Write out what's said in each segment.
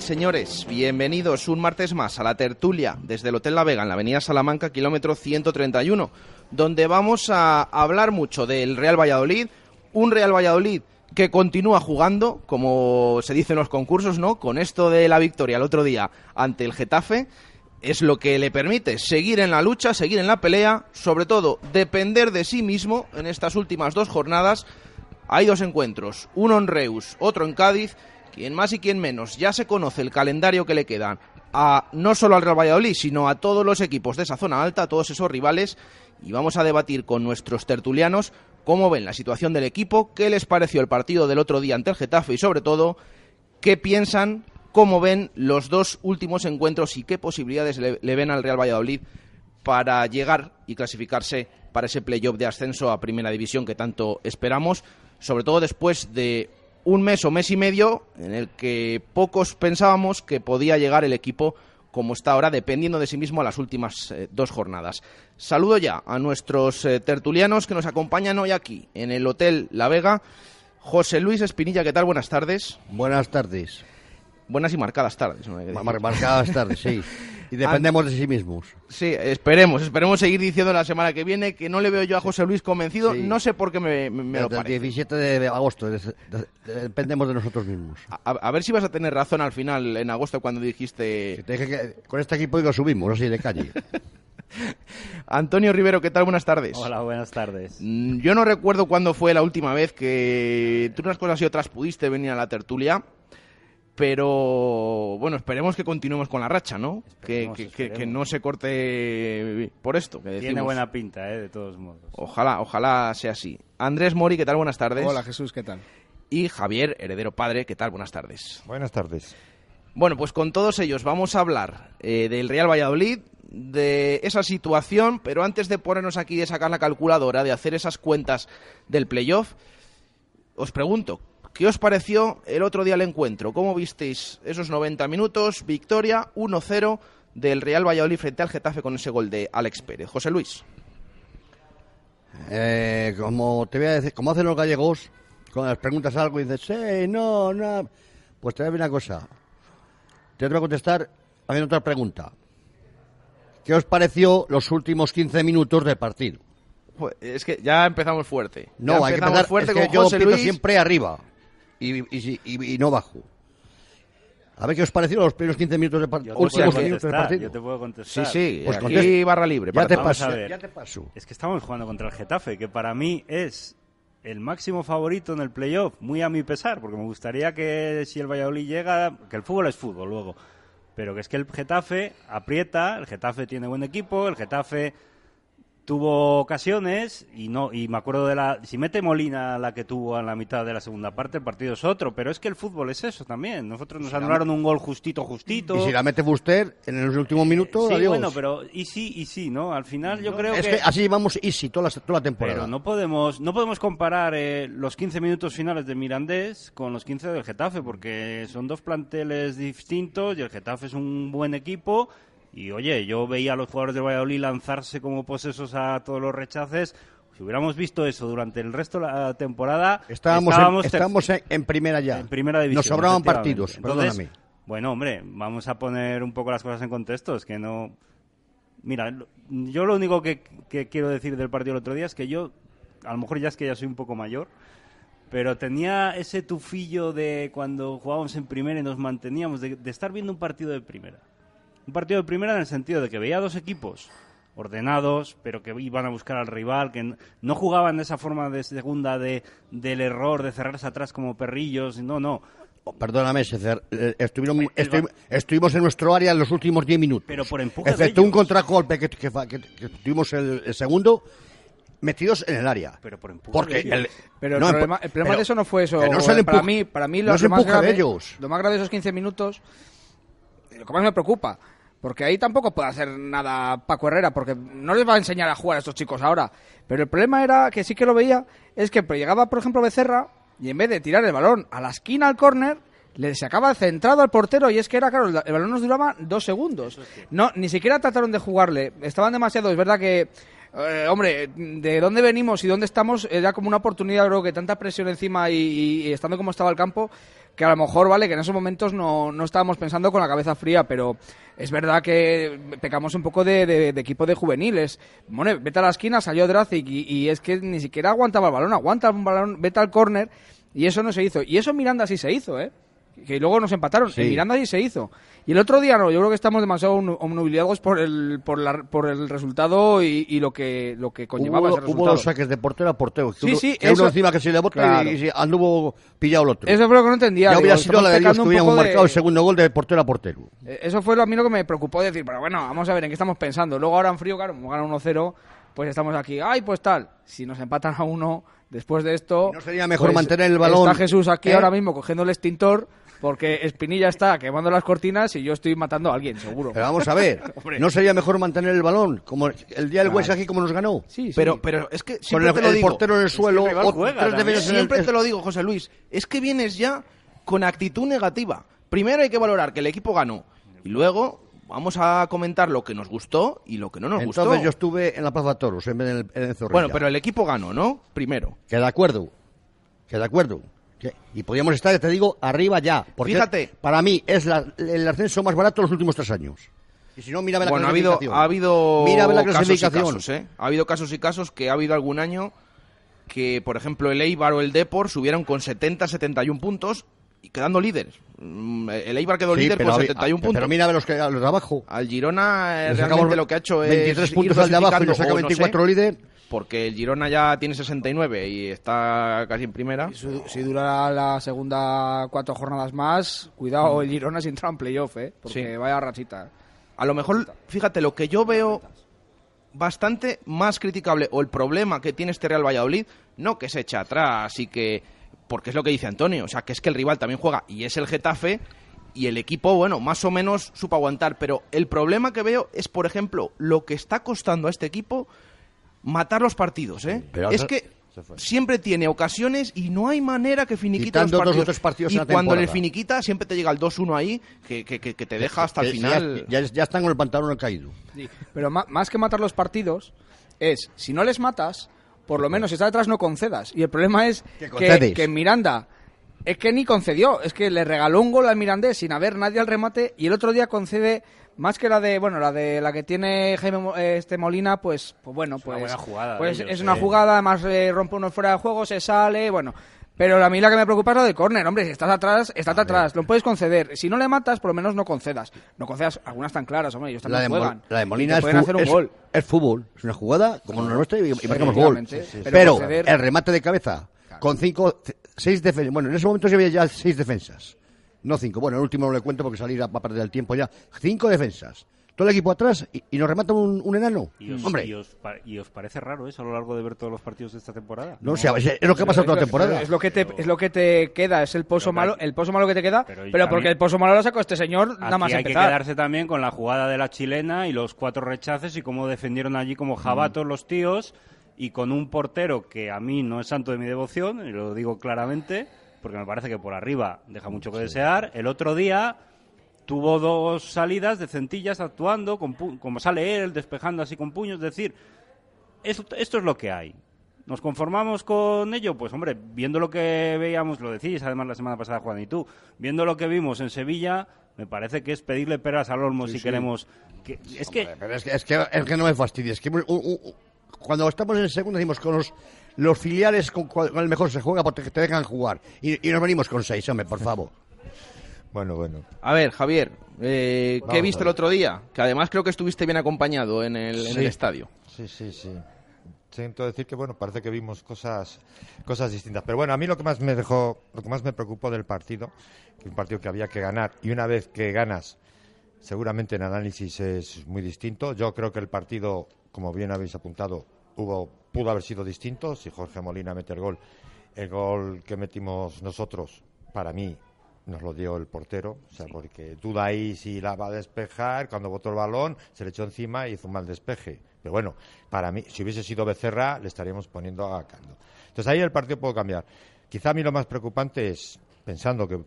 señores? Bienvenidos un martes más a la tertulia desde el Hotel La Vega en la Avenida Salamanca, kilómetro 131, donde vamos a hablar mucho del Real Valladolid, un Real Valladolid que continúa jugando, como se dice en los concursos, ¿no? Con esto de la victoria el otro día ante el Getafe, es lo que le permite seguir en la lucha, seguir en la pelea, sobre todo depender de sí mismo en estas últimas dos jornadas. Hay dos encuentros, uno en Reus, otro en Cádiz, quien más y quien menos. Ya se conoce el calendario que le queda a no solo al Real Valladolid, sino a todos los equipos de esa zona alta, a todos esos rivales, y vamos a debatir con nuestros tertulianos cómo ven la situación del equipo, qué les pareció el partido del otro día ante el Getafe y sobre todo qué piensan, cómo ven los dos últimos encuentros y qué posibilidades le, le ven al Real Valladolid para llegar y clasificarse para ese playoff de ascenso a Primera División que tanto esperamos, sobre todo después de un mes o mes y medio en el que pocos pensábamos que podía llegar el equipo como está ahora, dependiendo de sí mismo a las últimas eh, dos jornadas. Saludo ya a nuestros eh, tertulianos que nos acompañan hoy aquí en el Hotel La Vega. José Luis Espinilla, ¿qué tal? Buenas tardes. Buenas tardes. Buenas y marcadas tardes. ¿no? Hay que decir. Mar- Marcadas tardes, sí. Y dependemos de sí mismos. Sí, esperemos, esperemos seguir diciendo la semana que viene que no le veo yo a José Luis convencido, Sí. no sé por qué me, me- me lo Desde el parece. 17 de agosto de- de- de- dependemos de nosotros mismos. A, a ver si vas a tener razón al final, en agosto, cuando dijiste... Si te dije que con este equipo digo subimos, así de calle. Antonio Rivero, ¿qué tal? Buenas tardes. Hola, buenas tardes. Mm, Yo no recuerdo cuándo fue la última vez que tú unas cosas y otras pudiste venir a la tertulia, pero bueno, esperemos que continuemos con la racha, ¿no? Que, Esperemos, que- que- que esperemos. no se corte por esto. Que Tiene buena pinta, ¿eh? De todos modos. Ojalá, ojalá sea así. Andrés Mori, ¿qué tal? Buenas tardes. Hola Jesús, ¿qué tal? Y Javier, heredero padre, ¿qué tal? Buenas tardes. Buenas tardes. Bueno, pues con todos ellos vamos a hablar eh, del Real Valladolid, de esa situación, pero antes de ponernos aquí, de sacar la calculadora, de hacer esas cuentas del playoff, os pregunto, ¿qué os pareció el otro día el encuentro? ¿Cómo visteis esos 90 minutos? Victoria 1-0 del Real Valladolid frente al Getafe con ese gol de Alex Pérez. José Luis. Eh, como te voy a decir, como hacen los gallegos, cuando les preguntas algo y dices, sí, no, no, pues te voy a decir una cosa. Te voy a contestar haciendo otra pregunta. ¿Qué os pareció los últimos 15 minutos del partido? Pues, Es que ya empezamos fuerte. No, Ya hay que empezar, fuerte es que con yo José Luis. siempre arriba y, y- y- y no bajo. A ver qué os pareció los primeros 15 minutos del par- Yo te, últimos puedo 15 minutos del contestar, partido. yo te puedo Sí, contestar. sí, Pues aquí barra libre. Ya te paso, ya te paso. Es que estamos jugando contra el Getafe, que para mí es el máximo favorito en el playoff, muy a mi pesar, porque me gustaría que si el Valladolid llega, que el fútbol es fútbol luego, pero que es que el Getafe aprieta, el Getafe tiene buen equipo, el Getafe tuvo ocasiones y no y me acuerdo de la si mete Molina la que tuvo en la mitad de la segunda parte el partido es otro pero es que el fútbol es eso también nosotros nos anularon un gol justito justito Y si la mete Buster en el último minuto, sí adiós. bueno pero y sí y sí no al final yo creo es que, que así llevamos easy toda la, toda la temporada. pero no podemos no podemos comparar eh, los 15 minutos finales de Mirandés con los 15 del Getafe porque son dos planteles distintos y el Getafe es un buen equipo y oye yo veía a los jugadores de Valladolid lanzarse como posesos a todos los rechaces si hubiéramos visto eso durante el resto de la temporada Estábamos, estábamos en, ter- estábamos en, en primera ya. en primera división. Nos sobraban partidos, Entonces, perdóname. Bueno, hombre, vamos a poner un poco las cosas en contexto. Es que no. Mira, yo lo único que, que quiero decir del partido del otro día es que yo, a lo mejor ya es que ya soy un poco mayor, pero tenía ese tufillo de cuando jugábamos en primera y nos manteníamos, de, de estar viendo un partido de primera. Un partido de primera en el sentido de que veía dos equipos ordenados, pero que iban a buscar al rival, que n- no jugaban de esa forma de segunda de, del error, de cerrarse atrás como perrillos. No, no. Oh, Perdóname, César, eh, estuvieron, estu- estuvimos en nuestro área en los últimos 10 minutos. Pero por empuje Excepto un contragolpe que, que, que- que tuvimos el, el segundo, metidos en el área. Pero por empuje Porque de ellos. el, Pero no, el problema, empu- el problema pero de eso no fue eso. no el para mí, para mí no lo, más empuje de grave, ellos. lo más grave de esos 15 minutos, lo que más me preocupa, porque ahí tampoco puede hacer nada Paco Herrera, porque no les va a enseñar a jugar a estos chicos ahora. Pero el problema era que sí que lo veía, es que llegaba, por ejemplo, Becerra y en vez de tirar el balón a la esquina al córner, le sacaba centrado al portero y es que era claro, el, balón nos duraba dos segundos. No, ni siquiera trataron de jugarle. Estaban demasiado, es verdad que eh, hombre, de dónde venimos y dónde estamos era como una oportunidad, creo que tanta presión encima y, y- y estando como estaba el campo, que a lo mejor, vale, que en esos momentos no, no estábamos pensando con la cabeza fría, pero es verdad que pecamos un poco de, de- de equipo de juveniles. Bueno, vete a la esquina, salió Dracic y, y es que ni siquiera aguantaba el balón, aguanta el balón, vete al córner y eso no se hizo. Y eso en Miranda sí se hizo, ¿eh? Que luego nos empataron. Sí. En Miranda sí se hizo. Y el otro día no, yo creo que estamos demasiado omnu- omnubilados por el, por, la- por el resultado y, y lo que lo que conllevaba hubo, ese hubo resultado. dos saques de portero a portero. Sí, uno, sí, que uno eso- encima que se le bota Claro. y, y anduvo pillado el otro. Eso fue lo que no entendía. ya digo, hubiera sido la de Dios que hubiéramos de- marcado el segundo gol de portero a portero. Eh, Eso fue lo a mí lo que me preocupó decir, pero bueno, vamos a ver en qué estamos pensando. Luego ahora en frío, claro, como gana 1-0, pues estamos aquí. Ay, pues tal, si nos empatan a uno después de esto... ¿Y no sería mejor pues, mantener el balón? Está Jesús aquí ¿Eh? ahora mismo cogiendo el extintor porque Espinilla está quemando las cortinas y yo estoy matando a alguien, seguro. Pero vamos a ver. ¿no sería mejor mantener el balón? Como el día del Huesca aquí como nos ganó. Sí, sí. Pero, pero es que Con siempre el, te lo el digo. portero en el suelo, juega tres también. defensas en el- Siempre te lo digo, José Luis. Es que vienes ya con actitud negativa. Primero hay que valorar que el equipo ganó. Y luego vamos a comentar lo que nos gustó y lo que no nos Entonces gustó. yo estuve en la Plaza Toros en vez de en el, en el Zorrilla. Bueno, pero el equipo ganó, ¿no? Primero. Que de acuerdo, que de acuerdo. Y podríamos estar, te digo, arriba ya. Porque Fíjate. para mí es la- el ascenso más barato de los últimos tres años. Y si no, mírame la bueno, ha habido, ha habido Mírame la casos y clasificación. casos, ¿eh? Ha habido casos y casos que ha habido algún año que, por ejemplo, el Eibar o el Depor subieron con 70, 71 puntos y quedando líderes. Mm, El Eibar quedó Sí, líder con habi- 71 puntos. Pero mírame los, que, los de abajo. Al Girona eh, realmente lo que ha hecho es 23 ir puntos al de abajo y nos dosificando, saca o no 24 sé, líder. Porque el Girona ya tiene 69 y está casi en primera. Si, si dura la segunda cuatro jornadas más, cuidado, el Girona es entrar en playoff, ¿eh? Porque Sí. vaya rachita. A lo mejor, fíjate, lo que yo veo bastante más criticable o el problema que tiene este Real Valladolid, no que se echa atrás y que... Porque es lo que dice Antonio, o sea, que es que el rival también juega y es el Getafe y el equipo, bueno, más o menos supo aguantar. Pero el problema que veo es, por ejemplo, lo que está costando a este equipo matar los partidos, ¿eh? Pero es se- que siempre tiene ocasiones y no hay manera que finiquite Quitando los dos o partidos. tres partidos y cuando le finiquita siempre te llega el 2-1 ahí que, que- que- que te deja hasta el final. Ya, ya- ya están con el pantalón caído. Sí, Pero más que matar los partidos, es, si no les matas, por lo menos si está detrás no concedas. Y el problema es Que que, Miranda es que ni concedió, es que le regaló un gol al Mirandés sin haber nadie al remate y el otro día concede más que la de, bueno, la de la que tiene Jaime eh, este Molina, pues pues bueno, pues buena jugada de pues ellos, es una jugada, además eh, rompe uno fuera de juego, se sale, bueno, pero a mí la que me preocupa es la del córner, hombre, si estás atrás, estás atrás, lo puedes conceder. Si no le matas, por lo menos no concedas. No concedas, algunas tan claras, hombre, ellos La también de, Mol- juegan. la de Molina es, hacer un es- gol. es fútbol. Es una jugada como la nuestra y, marcamos gol. efectivamente, sí, sí. Pero conceder- el remate de cabeza con cinco, seis defensas. Bueno, en ese momento se había ya seis defensas. No cinco. Bueno, el último no le cuento porque salir va a perder el tiempo ya. Cinco defensas. Todo el equipo atrás y, y nos remata un, un enano. ¿Y os, Hombre, y os pa- y os parece raro eso a lo largo de ver todos los partidos de esta temporada? no, sé, es es lo que ha pasado toda la temporada. Es lo que te, es lo que te queda, es el pozo Pero malo, que- el pozo malo que te queda, Pero pero, y también- porque el pozo malo lo sacó este señor nada más hay que quedarse también con la jugada de la chilena y los cuatro rechaces y cómo defendieron allí como jabatos los tíos y con un portero que a mí no es santo de mi devoción, y lo digo claramente, porque me parece que por arriba deja mucho que desear. El otro día tuvo dos salidas de centillas actuando, con pu- como sale él, despejando así con puños, es decir, esto, esto es lo que hay. ¿Nos conformamos con ello? Pues hombre, viendo lo que veíamos, lo decís además la semana pasada Juan y tú, viendo lo que vimos en Sevilla, me parece que es pedirle peras al olmo si queremos... Que, es que Pero es que, es que, es que no me fastidies. Que cuando estamos en el segundo decimos con los, los filiales con, con el mejor se juega porque te dejan jugar. Y, y nos venimos con seis, hombre, por favor. Bueno, bueno. A ver, Javier, eh, ¿qué viste el otro día? Que además creo que estuviste bien acompañado en el, en estadio. Sí, sí, sí. Siento decir que bueno, parece que vimos cosas cosas distintas, pero bueno, a mí lo que más me dejó, lo que más me preocupó del partido, que un partido que había que ganar y una vez que ganas, seguramente el análisis es muy distinto. Yo creo que el partido, como bien habéis apuntado, hubo pudo haber sido distinto si Jorge Molina mete el gol. El gol que metimos nosotros, para mí, nos lo dio el portero, o sea, porque duda ahí si la va a despejar, cuando botó el balón, se le echó encima y hizo un mal despeje. Pero bueno, para mí, si hubiese sido Becerra, le estaríamos poniendo a caldo. Entonces ahí el partido puede cambiar. Quizá a mí lo más preocupante es, pensando que,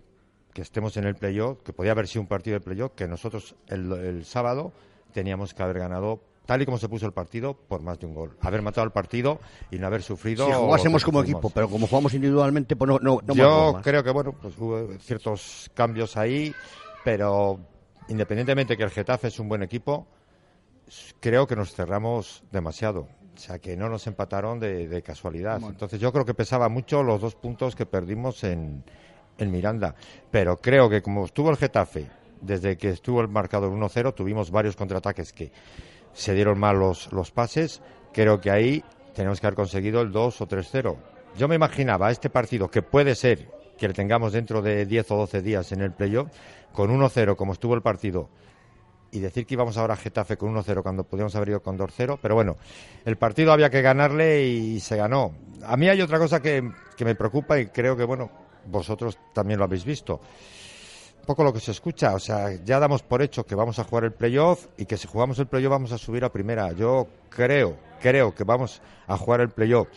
que estemos en el playoff, que podía haber sido un partido de playoff, que nosotros el, el sábado teníamos que haber ganado, tal y como se puso el partido, por más de un gol. Haber matado el partido y no haber sufrido. Si jugásemos como equipo, pero como jugamos individualmente, pues no, no, no Yo más. creo que bueno, pues hubo ciertos cambios ahí, pero independientemente que el Getafe es un buen equipo, creo que nos cerramos demasiado. O sea, que no nos empataron de, de casualidad. Entonces yo creo que pesaba mucho los dos puntos que perdimos en, en Miranda. Pero creo que como estuvo el Getafe, desde que estuvo el marcador 1-0, tuvimos varios contraataques que se dieron mal los, los pases. Creo que ahí tenemos que haber conseguido el 2 o 3-0. Yo me imaginaba este partido, que puede ser que le tengamos dentro de 10 o 12 días en el playoff, con 1-0 como estuvo el partido, y decir que íbamos ahora a Getafe con 1-0 cuando podíamos haber ido con 2-0, pero bueno, el partido había que ganarle y se ganó. A mí hay otra cosa que, que me preocupa y creo que, bueno, vosotros también lo habéis visto. Poco lo que se escucha, o sea, ya damos por hecho que vamos a jugar el playoff y que si jugamos el playoff vamos a subir a primera. Yo creo, creo que vamos a jugar el playoff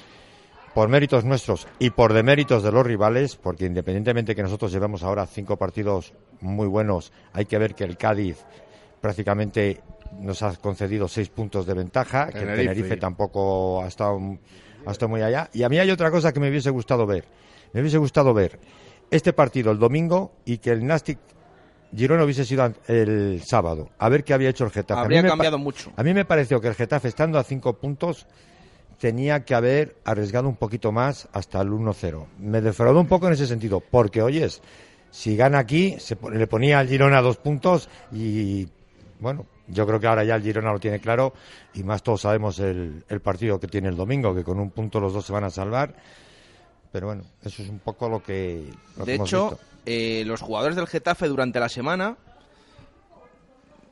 por méritos nuestros y por deméritos de los rivales, porque independientemente que nosotros llevemos ahora cinco partidos muy buenos, hay que ver que el Cádiz prácticamente nos ha concedido seis puntos de ventaja, que el Tenerife. Tenerife tampoco ha estado, ha estado muy allá. Y a mí hay otra cosa que me hubiese gustado ver. Me hubiese gustado ver este partido el domingo y que el Nastic Girona hubiese sido el sábado. A ver qué había hecho el Getafe. Habría cambiado mucho. a mí me pareció que el Getafe, estando a cinco puntos, tenía que haber arriesgado un poquito más hasta el 1-0. Me defraudó un poco en ese sentido, porque, oyes, si gana aquí, se pone- le ponía al Girona dos puntos y, bueno, yo creo que ahora ya el Girona lo tiene claro y más todos sabemos el, el partido que tiene el domingo, que con un punto los dos se van a salvar. Pero bueno, eso es un poco lo que, lo que De hemos hecho, visto. eh, los jugadores del Getafe durante la semana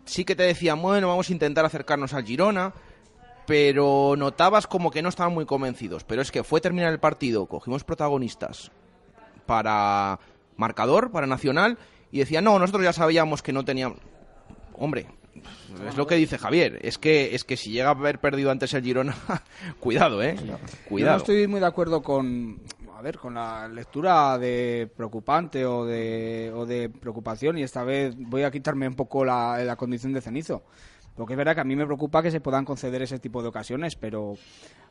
sí que te decían, bueno, vamos a intentar acercarnos al Girona, pero notabas como que no estaban muy convencidos. Pero es que fue terminar el partido, cogimos protagonistas para marcador, para Nacional, y decían, no, nosotros ya sabíamos que no teníamos... Hombre, es lo que dice Javier, es que, es que si llega a haber perdido antes el Girona, cuidado, ¿eh? Yo Cuidado. no estoy muy de acuerdo con, a ver, con la lectura de preocupante o de, o de preocupación y esta vez voy a quitarme un poco la, condición de cenizo. Porque es verdad que a mí me preocupa que se puedan conceder ese tipo de ocasiones, pero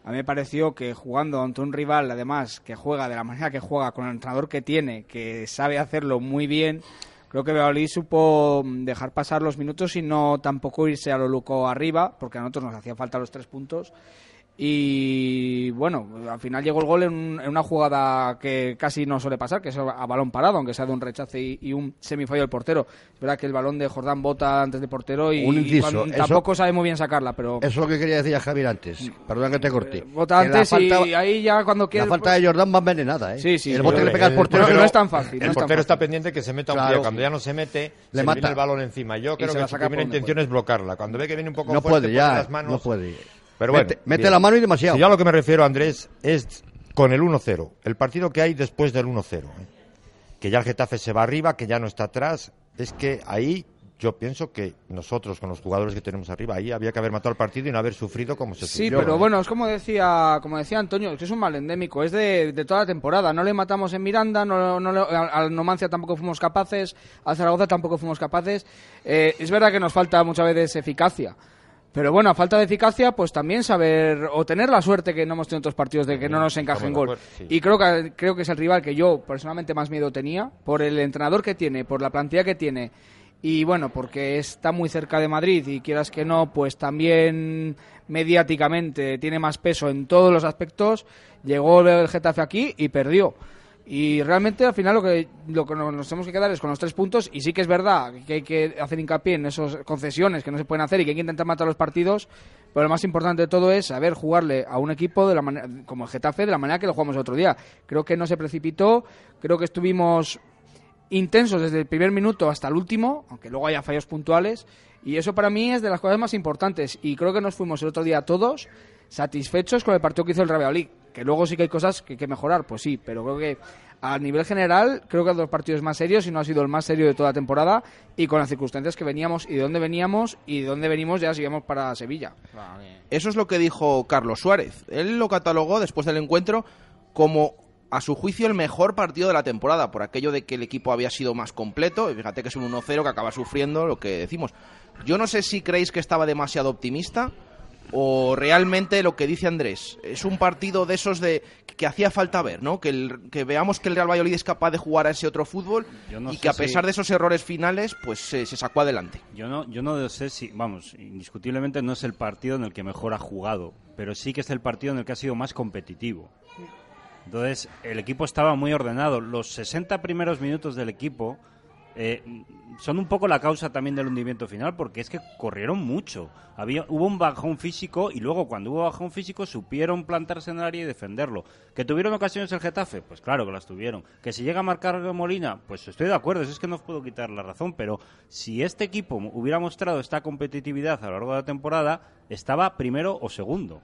a mí me pareció que jugando ante un rival, además, que juega de la manera que juega, con el entrenador que tiene, que sabe hacerlo muy bien, creo que Valladolid supo mm, dejar pasar los minutos y no tampoco irse a lo loco arriba, porque a nosotros nos hacía falta los tres puntos. Y bueno, al final llegó el gol en, un- en una jugada que casi no suele pasar, que es a balón parado, aunque sea de un rechace y, y un semifallo del portero. Es verdad que el balón de Jordán bota antes del portero y, Un inciso, y cuando- eso- tampoco sabe muy bien sacarla, pero Eso es lo que quería decir a Javier antes. Perdona que te corte. bota Que la antes falta- y ahí ya cuando quiere... La falta de Jordán va envenenada, ¿eh? Sí, sí, El bote que le pega al el portero. no, portero- no es tan fácil, no El portero está fácil. pendiente que se meta un Claro. Cuando ya no se mete, Le se mata. viene el balón encima. Yo creo que la su primera intención puede. es bloquearla. Cuando ve que viene un poco No fuerte, puede pone ya, las manos. no puede. Pero bueno, Mete, la mano y demasiado. Si yo a lo que me refiero, Andrés, es con el 1-0. El partido que hay después del 1-0. ¿eh? Que ya el Getafe se va arriba, que ya no está atrás. Es que ahí yo pienso que nosotros, con los jugadores que tenemos arriba, ahí había que haber matado el partido y no haber sufrido como se Sí, sufrió. pero ¿eh? bueno, es como decía, como decía Antonio, es que es un mal endémico, es de, de toda la temporada. No le matamos en Miranda, no, no le- al Numancia tampoco fuimos capaces, al Zaragoza tampoco fuimos capaces. Eh, es verdad que nos falta muchas veces eficacia. Pero bueno, a falta de eficacia, pues también saber o tener la suerte que no hemos tenido otros partidos de que no nos encaje en estamos de gol. acuerdo, sí. Y creo que creo que es el rival que yo personalmente más miedo tenía por el entrenador que tiene, por la plantilla que tiene y bueno, porque está muy cerca de Madrid y quieras que no, pues también mediáticamente tiene más peso en todos los aspectos. Llegó el Getafe aquí y perdió. Y realmente al final lo que, lo que nos tenemos que quedar es con los tres puntos. Y sí que es verdad que hay que hacer hincapié en esas concesiones que no se pueden hacer y que hay que intentar matar los partidos, pero lo más importante de todo es saber jugarle a un equipo de la manera, como el Getafe de la manera que lo jugamos el otro día. Creo que no se precipitó, creo que estuvimos intensos desde el primer minuto hasta el último, aunque luego haya fallos puntuales, y eso para mí es de las cosas más importantes. Y creo que nos fuimos el otro día todos satisfechos con el partido que hizo el Real Valladolid. Que luego sí que hay cosas que hay que mejorar, pues sí, pero creo que a nivel general creo que los partidos más serios y no ha sido el más serio de toda la temporada y con las circunstancias que veníamos y de dónde veníamos y de dónde venimos ya sigamos para Sevilla. Eso es lo que dijo Carlos Suárez. Él lo catalogó después del encuentro como a su juicio el mejor partido de la temporada por aquello de que el equipo había sido más completo. Y fíjate que es un 1-0 que acaba sufriendo lo que decimos. Yo no sé si creéis que estaba demasiado optimista o realmente lo que dice Andrés es un partido de esos de que hacía falta ver, ¿no? Que, el- que veamos que el Real Valladolid es capaz de jugar a ese otro fútbol no y que a si- pesar de esos errores finales, pues se, se sacó adelante. Yo no, yo no sé si, vamos, indiscutiblemente no es el partido en el que mejor ha jugado, pero sí que es el partido en el que ha sido más competitivo. Entonces, el equipo estaba muy ordenado. Los 60 primeros minutos del equipo eh, son un poco la causa también del hundimiento final, porque es que corrieron mucho. Había, hubo un bajón físico y luego cuando hubo bajón físico supieron plantarse en el área y defenderlo. ¿Que tuvieron ocasiones el Getafe? Pues claro que las tuvieron. ¿Que si llega a marcar Molina? Pues estoy de acuerdo, es que no os puedo quitar la razón, pero si este equipo hubiera mostrado esta competitividad a lo largo de la temporada, estaba primero o segundo.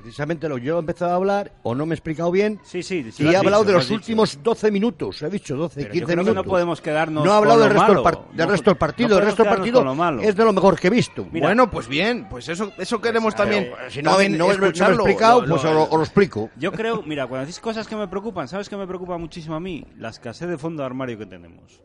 Precisamente lo yo he empezado a hablar, o no me he explicado bien, Sí, sí, sí. y he hablado dicho, de lo los has dicho. últimos 12 minutos. He dicho 12, Pero yo 15 creo que minutos. no podemos quedarnos No he hablado del resto, del, del resto del partido. el resto del partido es de lo mejor que he visto. Mira, bueno, pues bien, pues eso, eso queremos también. Si no, también no, me- no he explicado, pues os lo, lo explico. Yo creo, mira, cuando decís cosas que me preocupan, ¿sabes qué me preocupa muchísimo a mí? La escasez de fondo de armario que tenemos.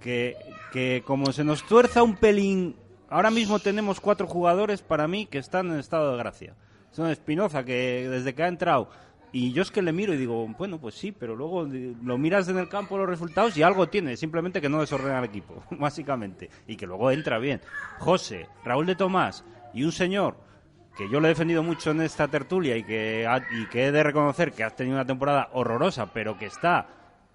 Que, que como se nos tuerza un pelín, ahora mismo tenemos cuatro jugadores para mí que están en estado de gracia. Son Espinoza, que desde que ha entrado, y yo es que le miro y digo, bueno, pues sí, pero luego lo miras en el campo los resultados y algo tiene, simplemente que no desordena el equipo, básicamente, y que luego entra bien. José, Raúl de Tomás y un señor que yo le he defendido mucho en esta tertulia y que, y que he de reconocer que ha tenido una temporada horrorosa, pero que está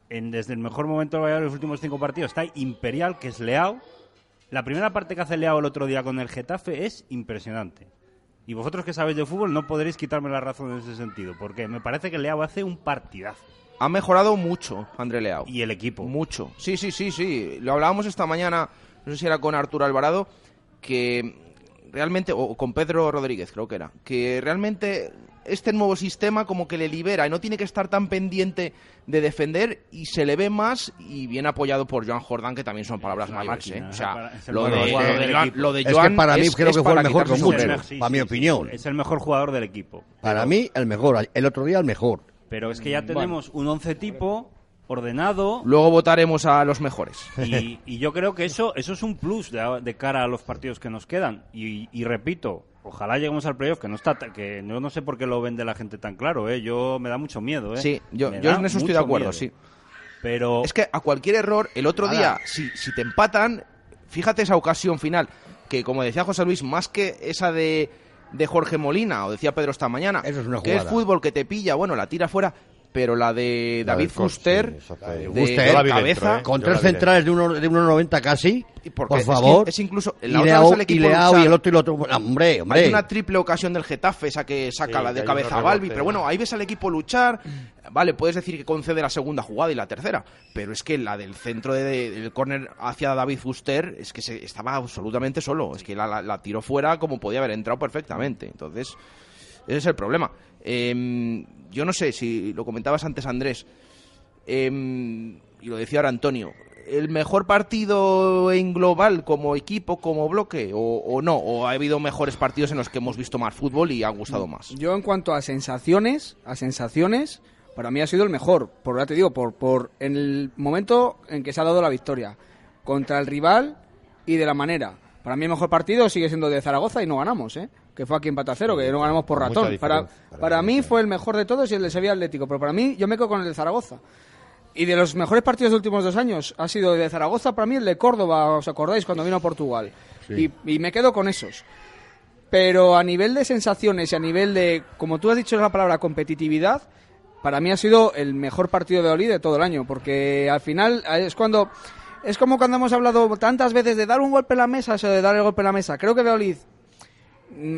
en, desde el mejor momento del Valladolid en los últimos cinco partidos, está Imperial, que es Leao. La primera parte que hace Leao el otro día con el Getafe es impresionante. Y vosotros que sabéis de fútbol no podréis quitarme la razón en ese sentido, porque me parece que Leao hace un partidazo. Ha mejorado mucho André Leao. Y el equipo. Mucho. Sí, sí, sí, sí. Lo hablábamos esta mañana, no sé si era con Arturo Alvarado, que realmente, o con Pedro Rodríguez creo que era, que realmente este nuevo sistema como que le libera y no tiene que estar tan pendiente de defender y se le ve más y bien apoyado por Joan Jordan, que también son palabras una mayores. ¿eh? O sea, lo de, Joan- lo de Es que Joan para mí es- creo es que fue el mejor con mucho. Sí, para sí, mi sí, opinión. Es el mejor jugador del equipo. Para Pero- mí, el mejor. El otro día, el mejor. Pero es que ya tenemos un once tipo ordenado Luego votaremos a los mejores. y, y yo creo que eso eso es un plus de, de cara a los partidos que nos quedan y, y repito ojalá lleguemos al playoff que no está que yo no sé por qué lo vende la gente tan claro eh yo me da mucho miedo eh Sí, yo, yo en eso estoy de acuerdo, miedo. sí. pero Es que a cualquier error, el otro Nada. día, si, si te empatan, fíjate esa ocasión final, que como decía José Luis, más que esa de, de Jorge Molina, o decía Pedro esta mañana, Eso es una que es fútbol que te pilla, bueno, la tira fuera, pero la de David Fuster, de, Fuster. la cabeza, dentro, ¿eh? Con tres centrales de uno- de 1,90 casi. porque Por es que favor. es incluso, la otra el y, equipo Leao lucha- y el otro y el otro. Hombre, Hay una triple ocasión del Getafe, esa que saca Sí, la de cabeza a Balbi, pero bueno, ahí ves al equipo luchar, vale, puedes decir que concede la segunda jugada y la tercera, pero es que la del centro de- de- del córner hacia David Fuster es que se, estaba absolutamente solo, es que la, la- la tiró fuera como podía haber entrado perfectamente, entonces ese es el problema. Em, yo no sé si lo comentabas antes Andrés, em, y lo decía ahora Antonio, ¿el mejor partido en global como equipo, como bloque, o, no? ¿O ha habido mejores partidos en los que hemos visto más fútbol y ha gustado más? Yo en cuanto a sensaciones, a sensaciones, para mí ha sido el mejor. Por ya te digo, por, por en el momento en que se ha dado la victoria contra el rival y de la manera. Para mí el mejor partido sigue siendo de Zaragoza y no ganamos, ¿eh? Que fue aquí en a cero, que no ganamos por ratón. Para, para para mí, sí. fue el mejor de todos y el de Sevilla Atlético. Pero para mí, yo me quedo con el de Zaragoza. Y de los mejores partidos de los últimos dos años ha sido el de Zaragoza, para mí el de Córdoba, ¿os acordáis? Cuando vino a Portugal. Y, y me quedo con esos. Pero a nivel de sensaciones y a nivel de, como tú has dicho la palabra competitividad, para mí ha sido el mejor partido de Oli de todo el año, porque al final es cuando es como cuando hemos hablado tantas veces de dar un golpe en la mesa, eso de dar el golpe en la mesa. Creo que Valladolid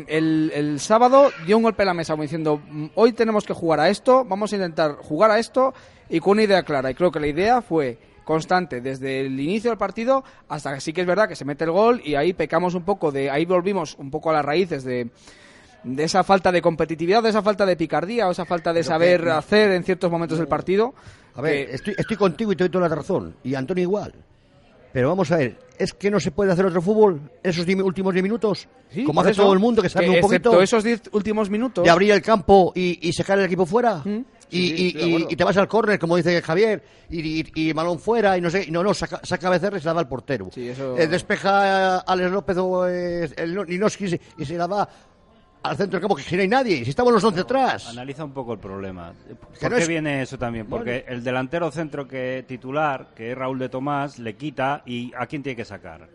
el, el sábado dio un golpe en la mesa como diciendo "Mm, hoy tenemos que jugar a esto, vamos a intentar jugar a esto y con una idea clara. Y creo que la idea fue constante desde el inicio del partido hasta que sí que es verdad que se mete el gol y ahí pecamos un poco de ahí volvimos un poco a las raíces de de esa falta de competitividad, de esa falta de picardía o esa falta de saber hacer en ciertos momentos del partido. A ver, estoy, estoy contigo y te doy toda la razón. Y Antonio igual. Pero vamos a ver, ¿es que no se puede hacer otro fútbol esos diez- últimos 10 minutos? Sí, como hace eso, todo el mundo, que sabe un poquito esos 10 últimos minutos. de abrir el campo y, y sacar el equipo fuera. Mm. Y, Sí, te vas al córner, como dice Javier, y, y, y balón fuera, y no sé, no, no, saca, saca Becerra y se la da al portero. Sí, eso- Eh, despeja a Alex López o eh, el Ninoski y se- y se la da al centro del campo, que si no hay nadie, si estamos los 11 atrás. Analiza un poco el problema. ¿Por Que no qué es- viene eso también? Porque el delantero centro que titular, que es Raúl de Tomás, le quita y ¿a quién tiene que sacar?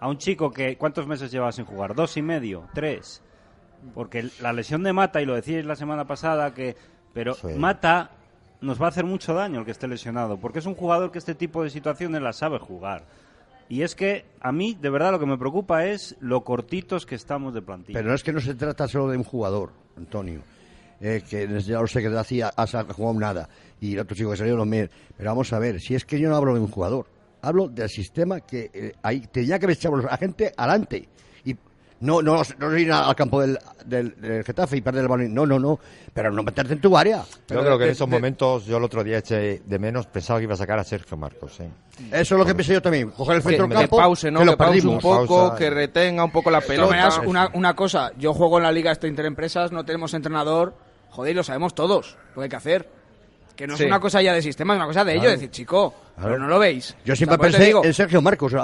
A un chico que ¿cuántos meses lleva sin jugar? ¿Dos y medio? ¿Tres? Porque la lesión de Mata, y lo decíais la semana pasada, que pero Sí. Mata nos va a hacer mucho daño el que esté lesionado, porque es un jugador que este tipo de situaciones las sabe jugar. Y es que a mí, de verdad, lo que me preocupa es lo cortitos que estamos de plantilla. Pero no es que no se trata solo de un jugador, Antonio. Eh, que ya lo sé que hacía ha jugado nada. Y el otro chico que salió los. Pero vamos a ver, si es que yo no hablo de un jugador, hablo del sistema que eh, ahí tenía que echado a gente adelante. No, no, no ir al campo del, del, del Getafe y perder el balón. No, no, no. Pero no meterte en tu área. Yo creo que de- en esos de- momentos, yo el otro día eché de menos, pensaba que iba a sacar a Sergio Marcos. ¿eh? Eso es lo que pensé yo también. Coger el Que, centro que campo. pause, ¿no? que Que, lo pause un poco, Pausa. que retenga un poco la pelota. maneras, una, una cosa, yo juego en la liga esta interempresas, no tenemos entrenador, joder, y lo sabemos todos, lo que hay que hacer. Que no Sí. es una cosa ya de sistema, es una cosa de ello, decir, chico, pero no lo veis. Yo siempre O sea, pensé digo, en Sergio Marcos.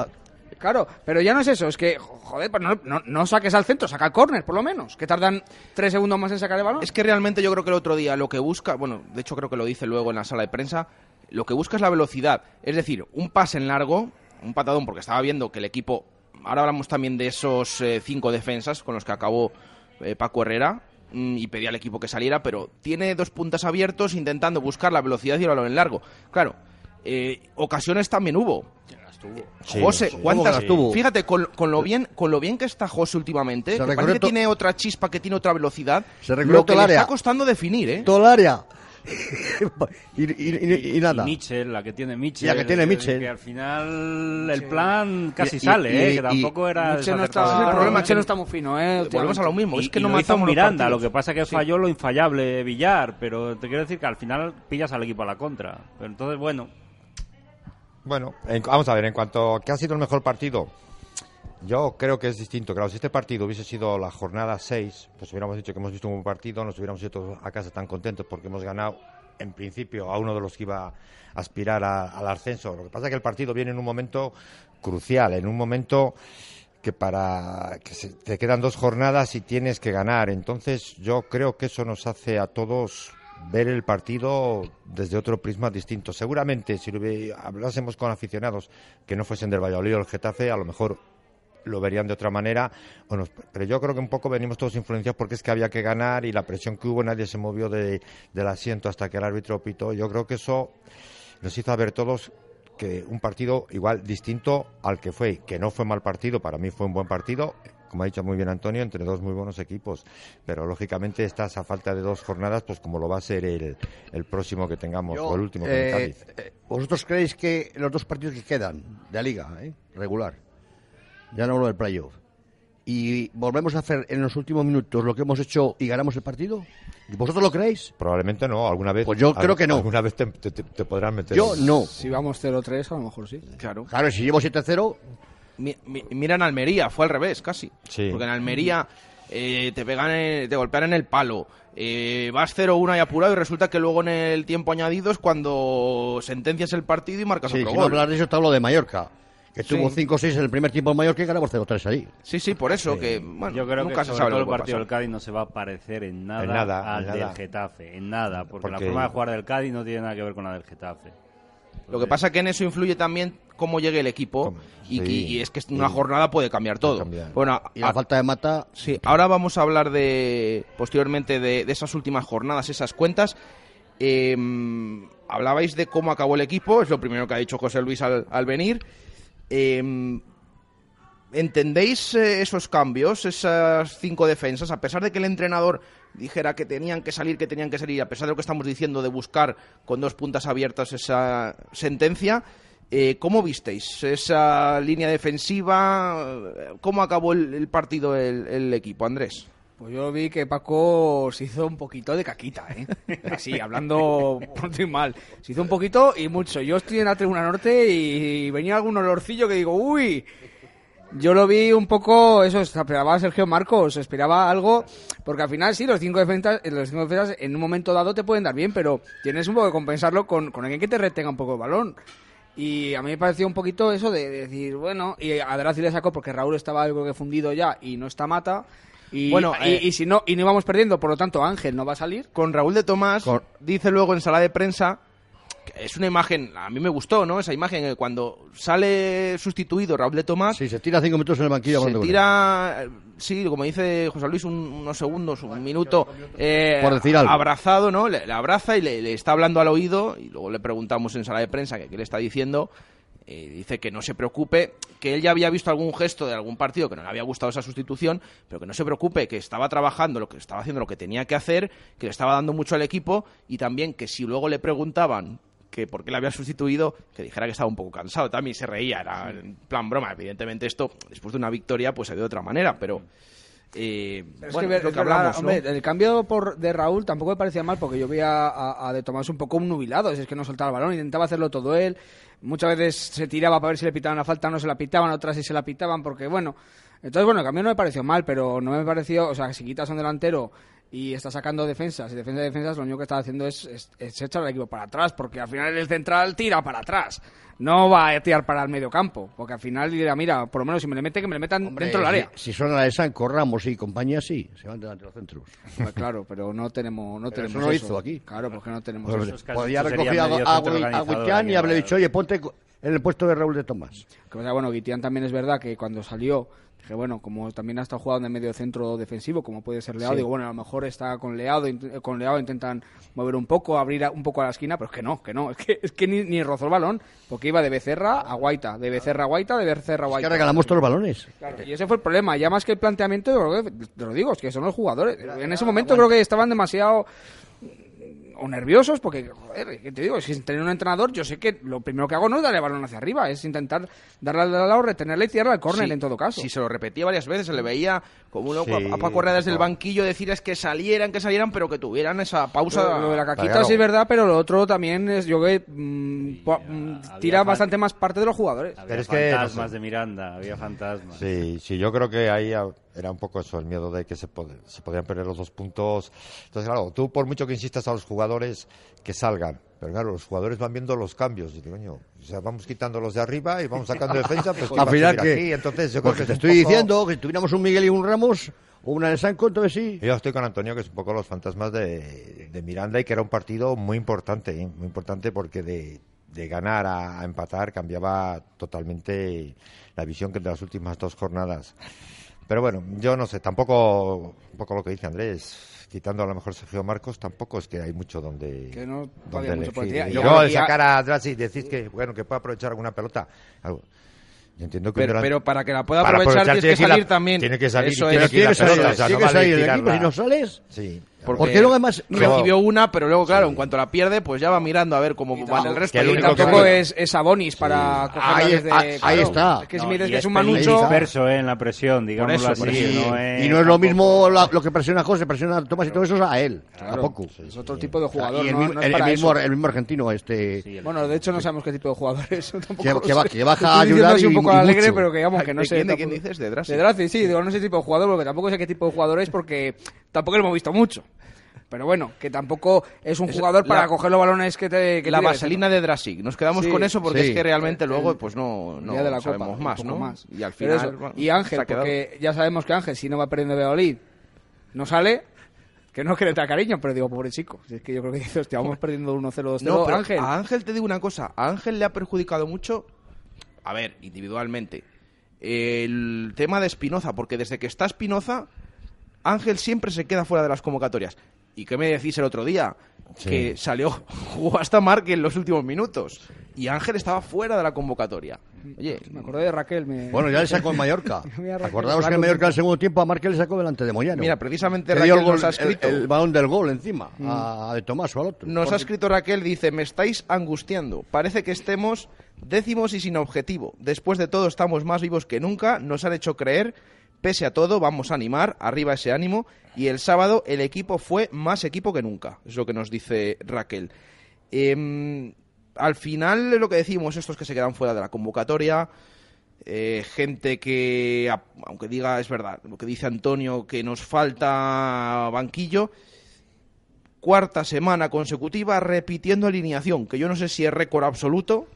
Claro, pero ya no es eso, es que, joder, pues no saques al centro, saca al córner, por lo menos, que tardan tres segundos más en sacar el balón. Es que realmente yo creo que el otro día lo que busca, bueno, de hecho creo que lo dice luego en la sala de prensa, lo que busca es la velocidad. Es decir, un pase en largo, un patadón, porque estaba viendo que el equipo, ahora hablamos también de esos eh, cinco defensas con los que acabó eh, Paco Herrera mm, y pedía al equipo que saliera, pero tiene dos puntas abiertos intentando buscar la velocidad y el balón en largo. Claro, eh, ocasiones también hubo. Sí, José, sí. ¿cuántas? ¿Cómo que las tuvo? Fíjate, con, con lo bien, con lo bien que está José últimamente, Se que parece que tiene otra chispa, que tiene otra velocidad, Se lo que todo le el área. está costando definir, ¿eh? todo el área. y, y- y- y nada. Y Mitchell, la que tiene Mitchell. La que tiene Mitchell. Que al final el plan casi sale, y- ¿eh? y- Que tampoco era. Mitchell no está, el problema, Mitchell que- no está muy fino, ¿eh? Volvemos a lo mismo, Y, es que y no lo hizo matamos Miranda, partidos. lo que pasa es que Sí. falló lo infallable Villar, pero te quiero decir que al final pillas al equipo a la contra. Pero entonces, bueno, Bueno, en- vamos a ver, en cuanto a qué ha sido el mejor partido, yo creo que es distinto. Claro, si este partido hubiese sido la jornada 6, pues hubiéramos dicho que hemos visto un buen partido, nos hubiéramos ido todos a casa tan contentos porque hemos ganado, en principio, a uno de los que iba a aspirar a- al ascenso. Lo que pasa es que el partido viene en un momento crucial, en un momento que para que se- te quedan dos jornadas y tienes que ganar. Entonces, yo creo que eso nos hace a todos ver el partido desde otro prisma distinto. Seguramente, si hablásemos con aficionados que no fuesen del Valladolid o del Getafe, a lo mejor lo verían de otra manera. pero yo creo que un poco venimos todos influenciados porque es que había que ganar y la presión que hubo, nadie se movió de- del asiento hasta que el árbitro pitó. Yo creo que eso nos hizo ver todos que un partido igual distinto al que fue, que no fue mal partido, para mí fue un buen partido, como ha dicho muy bien Antonio, entre dos muy buenos equipos, pero lógicamente estás a falta de dos jornadas, pues como lo va a ser el, el próximo que tengamos, Yo, o el último que eh, Cádiz. eh, ¿Vosotros creéis que los dos partidos que quedan de la liga, eh, regular, ya no hablo del playoff, y volvemos a hacer en los últimos minutos lo que hemos hecho y ganamos el partido? ¿Vosotros lo creéis? Probablemente no, alguna vez. Pues yo creo que no. Alguna vez te, te- te- podrán meter. Yo no. Si vamos 0-3, a lo mejor sí. Claro. Claro, si llevo 7-0, Mi- mi- mira en Almería, fue al revés, casi. Sí. Porque en Almería eh, te pegan, en- te golpean en el palo. eh, vas 0-1 y apurado y resulta que luego en el tiempo añadido es cuando sentencias el partido y marcas sí, otro si no gol. hablar de eso, te hablo de Mallorca, que Sí. tuvo 5-6 en el primer tiempo en Mallorca y ganamos 0-3 allí. Sí, sí, por eso que bueno, yo creo nunca que se sabe todo el partido del. Cádiz no se va a parecer en nada, En nada, al en del nada. Getafe, en nada, porque, la forma de jugar del Cádiz no tiene nada que ver con la del Getafe. Lo que pasa es que en eso influye también cómo llegue el equipo y, es que sí. una jornada puede cambiar todo. cambiar. Bueno, Y la a- falta de mata, Sí, ahora vamos a hablar de posteriormente de, de esas últimas jornadas, esas cuentas. Eh, hablabais de cómo acabó el equipo, es lo primero que ha dicho José Luis al, al venir. Eh, ¿Entendéis eh, esos cambios, esas cinco defensas? A pesar de que el entrenador dijera que tenían que salir, que tenían que salir, a pesar de lo que estamos diciendo de buscar con dos puntas abiertas esa sentencia, eh, ¿cómo visteis esa línea defensiva? ¿Cómo acabó el, el partido el, el equipo, Andrés? Pues yo vi que Paco se hizo un poquito de caquita, ¿eh? Así, hablando pronto y mal. Se hizo un poquito y mucho. Yo estoy en la tribuna norte y venía algún olorcillo que digo, uy, yo lo vi un poco, eso, esperaba a Sergio Marcos, esperaba algo, porque al final sí, los cinco defensas, los cinco defensas en un momento dado te pueden dar bien, pero tienes un poco que compensarlo con, con alguien que te retenga un poco el balón. Y a mí me pareció un poquito eso de, decir, bueno, y a Drazi le sacó porque Raúl estaba algo que fundido ya y no está mata. Y, Bueno, y, eh, y si no, y no íbamos perdiendo, por lo tanto Ángel no va a salir. Con Raúl de Tomás, dice luego en sala de prensa, es una imagen, a mí me gustó, ¿no? Esa imagen, que cuando sale sustituido Raúl de Tomás, Sí, se tira cinco minutos en el banquillo. se tira, eh, sí, como dice José Luis, un- unos segundos, un minuto, eh, Por decir algo. abrazado, ¿no? Le, le abraza y le, le está hablando al oído y luego le preguntamos en sala de prensa que qué le está diciendo. eh, dice que no se preocupe, que él ya había visto algún gesto de algún partido que no le había gustado esa sustitución, pero que no se preocupe, que estaba trabajando, lo que estaba haciendo lo que tenía que hacer, que le estaba dando mucho al equipo y también que si luego le preguntaban que por qué le había sustituido, que dijera que estaba un poco cansado. También se reía, era en plan broma. Evidentemente esto, después de una victoria, pues se ve de otra manera, pero... eh, Pero es bueno, que, es lo es que verdad, hablamos, ¿no? hombre, el cambio por, de Raúl tampoco me parecía mal porque yo veía a, a De Tomás un poco nubilado, es que no soltaba el balón, intentaba hacerlo todo él, muchas veces se tiraba para ver si le pitaban la falta, no se la pitaban, otras sí se la pitaban porque bueno, entonces bueno, el cambio no me pareció mal, pero no me pareció, o sea, si quitas a un delantero y está sacando defensas y defensa de defensas, lo único que está haciendo es, es, es echar al equipo para atrás, porque al final el central tira para atrás, no va a tirar para el medio campo, porque al final dirá, mira, por lo menos si me le mete, que me le metan Hombre, dentro del área. Si, si son la de Sanco, Ramos y compañía, sí, se van delante de los centros. Pues claro, pero no tenemos, no Pero tenemos eso lo eso. hizo aquí. Claro, porque no tenemos Pues, eso. podía sería recoger a, a, a Guitián y haberle dicho, oye, ponte en el puesto de Raúl de Tomás. Que, o sea, bueno, Guitián también es verdad que cuando salió, dije, bueno, como también ha estado jugando en medio centro defensivo, como puede ser Leao, Sí. digo, bueno, a lo mejor está con Leao, con Leao intentan mover un poco, abrir un poco a la esquina, pero es que no, que no, es que, es que ni, ni rozó el balón, porque iba de Becerra a Guaita, de Becerra a Guaita, de Becerra a Es Guaita. que regalamos todos los balones. Claro, y ese fue el problema. Ya más que el planteamiento, te lo digo, es que son los jugadores. En ese momento creo que estaban demasiado o nerviosos porque, joder, ¿qué te digo? Si tener un entrenador, yo sé que lo primero que hago no es darle el balón hacia arriba, es intentar darle al lado, retenerle y tirarle al córner Sí, en todo caso. Si se lo repetía varias veces, se le veía como uno Sí, a Paco Herrera desde el banquillo decir es que salieran, que salieran, pero que tuvieran esa pausa. Lo, lo de la caquita Claro. sí es verdad, pero lo otro también es, yo creo que mm, mm, tira bastante más parte de los jugadores. Había Pero es que, no fantasmas sé. de Miranda, había fantasmas. Sí, sí, yo creo que ahí a- era un poco eso, el miedo de que se, pod- se podían perder los dos puntos. Entonces, claro, tú por mucho que insistas a los jugadores que salgan, pero claro, los jugadores van viendo los cambios. Y digo, coño, o sea, vamos quitando los de arriba y vamos sacando defensa, pues ¿quién va Al a final, que aquí? Entonces, yo creo que te es estoy poco- diciendo que si tuviéramos un Miguel y un Ramos, o una de Sanco, entonces sí. Yo estoy con Antonio, que es un poco los fantasmas de, de Miranda y que era un partido muy importante, ¿eh? muy importante porque de, de ganar a, a empatar cambiaba totalmente la visión que de las últimas dos jornadas. Pero bueno, yo no sé, tampoco, un poco lo que dice Andrés, quitando a lo mejor Sergio Marcos, tampoco es que hay mucho donde, Que no donde mucho elegir. Y luego yo- de sacar a Drassi y decís que, bueno, que puede aprovechar alguna pelota. algo. Yo entiendo que Pero, para que la pueda aprovechar, tienes que tiene salir la- también. Tiene que salir Eso tiene es. que Tienes que salir, o sea, no vale salir del tirarla. equipo, si no sales. Sí. Porque, Porque luego además- recibió una, pero luego, claro, en cuanto la pierde, pues ya va mirando a ver cómo van el resto. que el Y único que Tampoco sabe- es, es Abonis para cogerla Ahí- desde... ahí- ahí claro. está. Es que si No, y que es un manucho... disperso eh, en la presión, digámoslo eso, así. no es y no es lo tampoco- mismo la- lo que presiona a José, presiona a Tomás y todo eso a él. Tampoco. Es otro tipo de jugador, y el, no, el- el mismo, el mismo argentino, este. Sí, el- Bueno, de hecho no sabemos qué tipo de jugador es. tampoco Que- lo que que baja a ayudar un y- poco y alegre, pero que digamos que no ¿De sé. de quién dices? ¿De Drassi? De Drassi, sí, digo, no sé tipo de jugador, porque tampoco sé qué tipo de jugador es, porque tampoco lo hemos visto mucho. Pero bueno, que tampoco es un Es jugador para coger los balones que te. Que la vaselina de Drasic. Nos quedamos Sí, con eso porque sí. es que realmente luego pues no, no Día de la sabemos Copa, más, ¿no? más. Y al final... eso, bueno, y Ángel, porque ya sabemos que Ángel, si no va perdiendo Valladolid, no sale. Que no es que le tenga cariño, pero digo, pobre chico. Si es que yo creo que dice, hostia, vamos perdiendo 1-0, 2-0. No, pero Ángel. a Ángel te digo una cosa. A Ángel le ha perjudicado mucho, a ver, individualmente, el tema de Espinoza, porque desde que está Espinoza, Ángel siempre se queda fuera de las convocatorias. ¿Y qué me decís el otro día? Sí. Que salió, jugó hasta Marque en los últimos minutos. Y Ángel estaba fuera de la convocatoria. Oye, Me acordé de Raquel. Me... Bueno, ya le sacó en Mallorca. Acordaos que en Mallorca en el segundo tiempo a Marque le sacó delante de Moyano. mira, precisamente Raquel el, gol- nos ha escrito. el balón del gol encima, a, a de Tomás o al otro. Nos ha escrito Raquel, dice, me estáis angustiando. Parece que estemos décimos y sin objetivo. Después de todo estamos más vivos que nunca, nos han hecho creer, pese a todo, vamos a animar, arriba ese ánimo, y el sábado el equipo fue más equipo que nunca, es lo que nos dice Raquel. Em, al final lo que decimos, estos que se quedan fuera de la convocatoria, eh, gente que, aunque diga, es verdad, lo que dice Antonio, que nos falta banquillo, cuarta semana consecutiva repitiendo alineación, que yo no sé si es récord absoluto,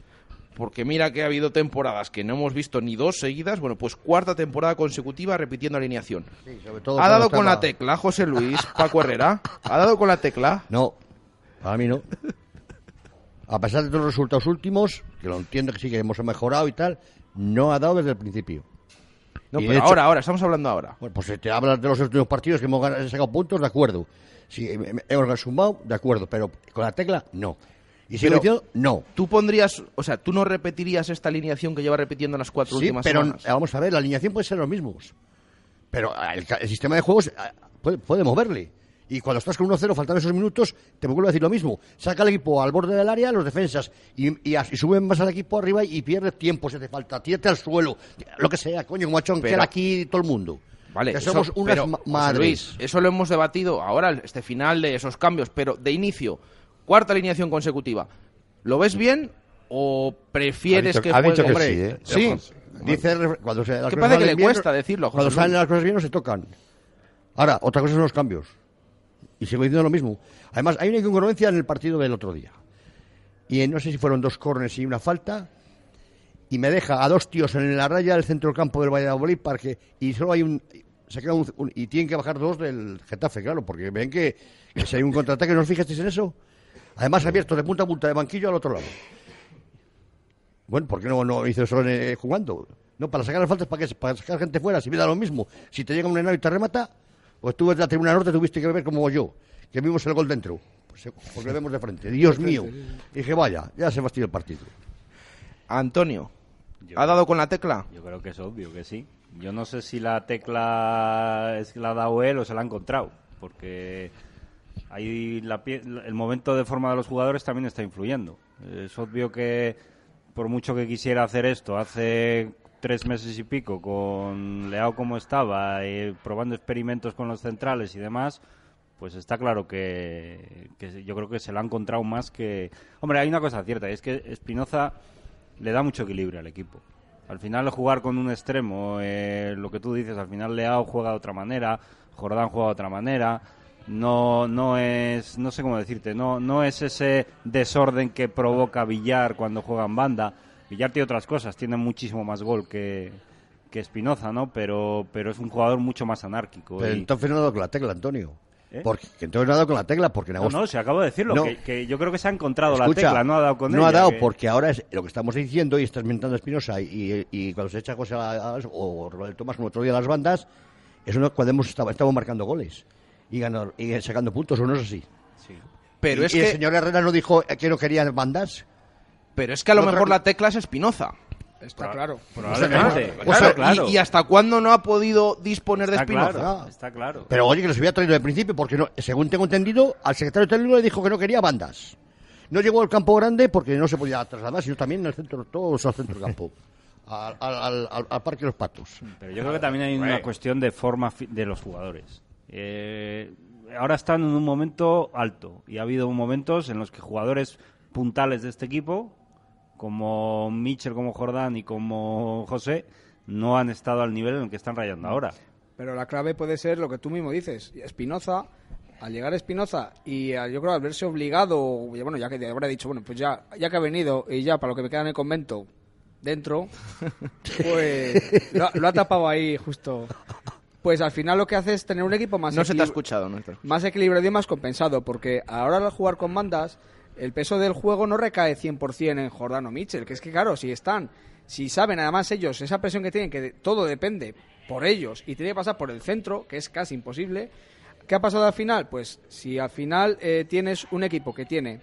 porque mira que ha habido temporadas que no hemos visto ni dos seguidas, bueno, pues cuarta temporada consecutiva repitiendo alineación. Sí, sobre todo ¿Ha dado con la tecla José Luis, Paco Herrera? ¿Ha dado con la tecla? No, para mí no. A pesar de todos los resultados últimos, que lo entiendo que sí que hemos mejorado y tal, no ha dado desde el principio. No, Y pero hecho- ahora, ahora, estamos hablando ahora. Bueno, pues si te hablas de los últimos partidos que hemos sacado puntos, de acuerdo. Si eh, hemos sumado, de acuerdo, pero con la tecla, no. Y si Pero- diciendo, no. Tú pondrías, o sea, tú no repetirías esta alineación que lleva repitiendo en las cuatro Sí, últimas pero semanas. eh, vamos a ver, la alineación puede ser los mismos. Pero eh, el, el sistema de juegos eh, puede, puede moverle. Y cuando estás con 1-0, faltan esos minutos, te vuelvo a decir lo mismo. Saca al equipo al borde del área, los defensas, y, y, suben más al equipo arriba y pierdes tiempo si te falta. Tírate al suelo, lo que sea, coño, como ha hecho Pero- Anquela aquí todo el mundo. Vale, que eso- somos unas pero. Luis, eso lo hemos debatido ahora, este final de esos cambios, pero de inicio, cuarta alineación consecutiva. ¿Lo ves bien o prefieres Ha dicho- que ha dicho juegue- que Hombre, sí, ¿eh? Sí, Dice, cuando se, las ¿Qué cosas pasa que le bien, cuesta decirlo, José Cuando salen las cosas bien no se tocan. Ahora, otra cosa son los cambios. Y sigo diciendo lo mismo. Además, hay una incongruencia en el partido del otro día. Y en- no sé si fueron dos corners y una falta. Y me deja a dos tíos en la raya del centro del campo del Valladolid para que, y solo hay un, se queda un- un- y tienen que bajar dos del Getafe, claro, porque ven que, que si hay un contraataque, ¿no os fijasteis en eso? Además, abierto de punta a punta de banquillo al otro lado. Bueno, ¿por qué no, no hizo eso eh, jugando? No, para sacar las faltas, ¿para qué? Para sacar gente fuera, si me da lo mismo. Si te llega un enano y te remata, pues tú en la tribuna norte tuviste que ver como yo, que vimos el gol dentro. Pues, eh, porque lo vemos de frente. Dios mío. Y dije, vaya, ya se fastidió el partido. Antonio, Yo- ¿ha dado con la tecla? Yo creo que es obvio que sí. Yo no sé si la tecla es la ha dado él o se la ha encontrado, porque ahí la el momento de forma de los jugadores también está influyendo. Es obvio que por mucho que quisiera hacer esto hace tres meses y pico con Leao como estaba, eh, probando experimentos con los centrales y demás, pues está claro que, yo creo que se la ha encontrado más que... Hombre, hay una cosa cierta, es que Espinoza le da mucho equilibrio al equipo. Al final jugar con un extremo, eh, lo que tú dices, al final Leao juega de otra manera, Jordán juega de otra manera, no no es no sé cómo decirte, no no es ese desorden que provoca Villar cuando juega en banda. Villar tiene otras cosas, tiene muchísimo más gol que que Espinoza, ¿no? Pero pero es un jugador mucho más anárquico. Pero y- entonces no ha dado con la tecla, Antonio. ¿Eh? Porque que entonces no ha dado con la tecla, porque en no, agosto... no, se acabo de decirlo, No. que, que yo creo que se ha encontrado la tecla, no ha dado con no ella. ha dado que- porque ahora es lo que estamos diciendo y estás mentando a Espinosa y, y cuando se echa José a- a- o Roberto Tomás como otro día a las bandas, eso no cuando hemos estado, estamos marcando goles y, ganando, y sacando puntos, ¿o no es así? Sí. Pero y, es y que, el señor Herrera no dijo que no quería bandas. pero es que a lo mejor la tecla es Espinoza. Está claro. Probablemente. O Claro, sea, claro. Y, y hasta cuándo no ha podido disponer de Espinoza? claro, está claro. Pero oye, que los había traído de principio porque, no, según tengo entendido, al secretario técnico le dijo que no quería bandas. No llegó al campo grande porque no se podía trasladar, sino también en el centro, todos al centro del campo, al, al, al- Parque de los Patos. Pero yo creo que también hay una cuestión de forma de los jugadores. Eh, ahora están en un momento alto y ha habido momentos en los que jugadores puntales de este equipo, como Mitchell, como Jordán y como José, no han estado al nivel en el que están rayando ahora. Pero la clave puede ser lo que tú mismo dices. Espinoza, al llegar Espinoza y a- yo creo al verse obligado, ya, bueno, ya que habrá dicho, bueno, pues ya, ya que ha venido y ya para lo que me queda en el convento dentro, pues lo ha tapado ahí justo. Pues al final lo que hace es tener un equipo más No se te ha escuchado, no te- más equilibrado y más compensado, porque ahora al jugar con bandas, el peso del juego no recae 100% en Jordán o Mitchell, que es que claro, si están, si saben además ellos esa presión que tienen, que de- todo depende por ellos y tiene que pasar por el centro, que es casi imposible, ¿Qué ha pasado al final? Pues si al final eh, tienes un equipo que tiene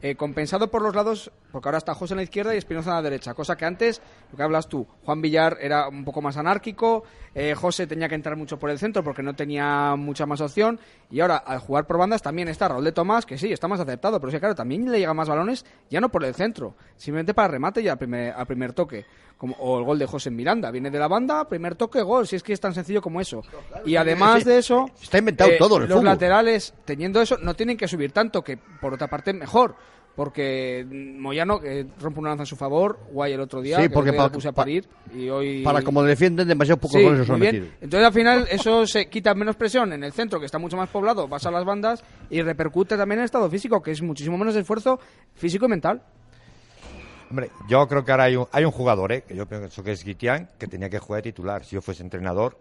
eh, compensado por los lados, porque ahora está José en la izquierda y Espinoza en la derecha, cosa que antes, lo que hablas tú, Juan Villar era un poco más anárquico, eh, José tenía que entrar mucho por el centro porque no tenía mucha más opción, y ahora al jugar por bandas también está Raúl de Tomás, que sí, está más aceptado, pero sí, claro, también le llega más balones, ya no por el centro, simplemente para remate y al primer, al primer toque, como, o el gol de José en Miranda, viene de la banda, primer toque, gol, si es que es tan sencillo como eso. Y además de eso, eh, Está inventado todo en el los fútbol. laterales, teniendo eso, no tienen que subir tanto, que por otra parte mejor. Porque Moyano que rompe una lanza a su favor, guay el otro día, Sí, que porque le pa- puse a pa- parir y hoy Para como defienden, demasiado pocos Sí, goles metido. Entonces al final eso se quita menos presión en el centro, que está mucho más poblado, vas a las bandas y repercute también en el estado físico, que es muchísimo menos esfuerzo físico y mental. Hombre, yo creo que ahora hay un, hay un jugador, ¿eh? que yo pienso que es Guitián, que tenía que jugar de titular. Si yo fuese entrenador,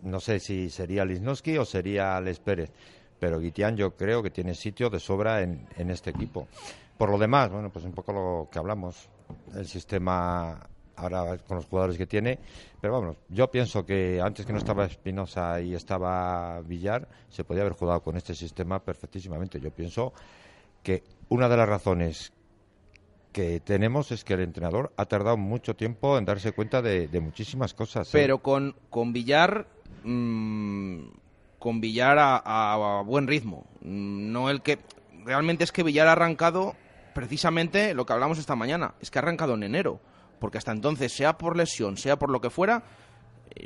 no sé si sería Lisnowski o sería Les Pérez, pero Guitián yo creo que tiene sitio de sobra en, en este equipo. Por lo demás, bueno, pues un poco lo que hablamos, el sistema ahora con los jugadores que tiene, pero vamos, yo pienso que antes que no estaba Espinosa y estaba Villar, se podía haber jugado con este sistema perfectísimamente. Yo pienso que una de las razones que tenemos es que el entrenador ha tardado mucho tiempo en darse cuenta de, de muchísimas cosas. ¿eh? Pero con, con Villar. mm, con Villar a, buen ritmo. No el que. Realmente es que Villar ha arrancado precisamente lo que hablamos esta mañana. Es que ha arrancado en enero. Porque hasta entonces, sea por lesión, sea por lo que fuera,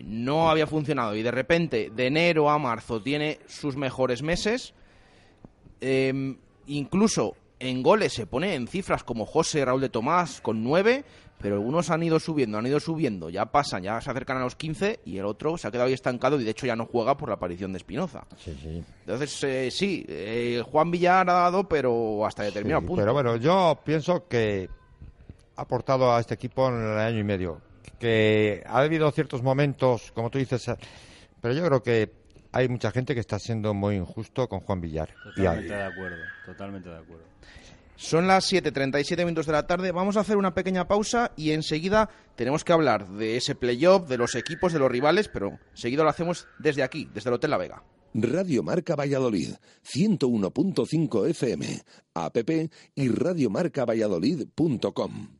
no había funcionado. Y de repente, de enero a marzo, tiene sus mejores meses. Eh, incluso en goles se pone en cifras como José Raúl de Tomás con nueve, pero algunos han ido subiendo, han ido subiendo, ya pasan, ya se acercan a los 15 y el otro se ha quedado ahí estancado y de hecho ya no juega por la aparición de Espinoza. Sí, sí. Entonces, eh, sí, eh, Juan Villar ha dado, pero hasta determinado Sí, punto. Pero bueno, yo pienso que ha aportado a este equipo en el año y medio. Que ha habido ciertos momentos, como tú dices, pero yo creo que hay mucha gente que está siendo muy injusto con Juan Villar. Totalmente de acuerdo, totalmente de acuerdo. Son las 7.37 minutos de la tarde. Vamos a hacer una pequeña pausa y enseguida tenemos que hablar de ese playoff, de los equipos, de los rivales, pero enseguida lo hacemos desde aquí, desde el Hotel La Vega. Radio Marca Valladolid, 101.5 FM, app y radiomarcavalladolid.com.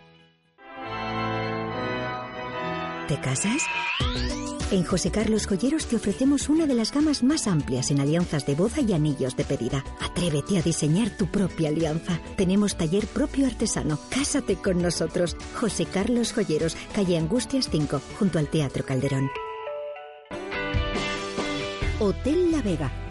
¿Te casas? En José Carlos Joyeros te ofrecemos una de las gamas más amplias en alianzas de boda y anillos de pedida. Atrévete a diseñar tu propia alianza. Tenemos taller propio artesano. Cásate con nosotros. José Carlos Joyeros, calle Angustias 5, junto al Teatro Calderón. Hotel La Vega.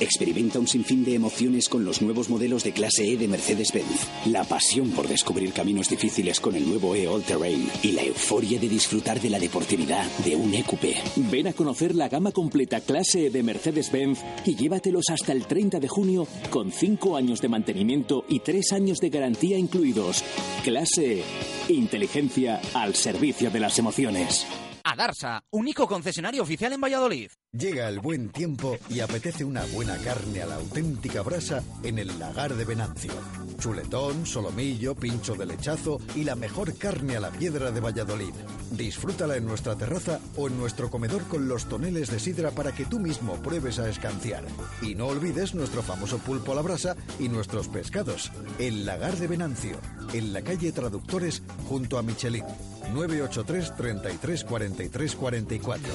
Experimenta un sinfín de emociones con los nuevos modelos de clase E de Mercedes-Benz. La pasión por descubrir caminos difíciles con el nuevo E All Terrain y la euforia de disfrutar de la deportividad de un EQP. Ven a conocer la gama completa clase E de Mercedes-Benz y llévatelos hasta el 30 de junio con 5 años de mantenimiento y 3 años de garantía incluidos. Clase E. Inteligencia al servicio de las emociones. Adarsa, único concesionario oficial en Valladolid. Llega el buen tiempo y apetece una buena carne a la auténtica brasa en el lagar de Venancio. Chuletón, solomillo, pincho de lechazo y la mejor carne a la piedra de Valladolid. Disfrútala en nuestra terraza o en nuestro comedor con los toneles de sidra para que tú mismo pruebes a escanciar. Y no olvides nuestro famoso pulpo a la brasa y nuestros pescados. El lagar de Venancio, en la calle Traductores junto a Michelin. 983 33 43 44.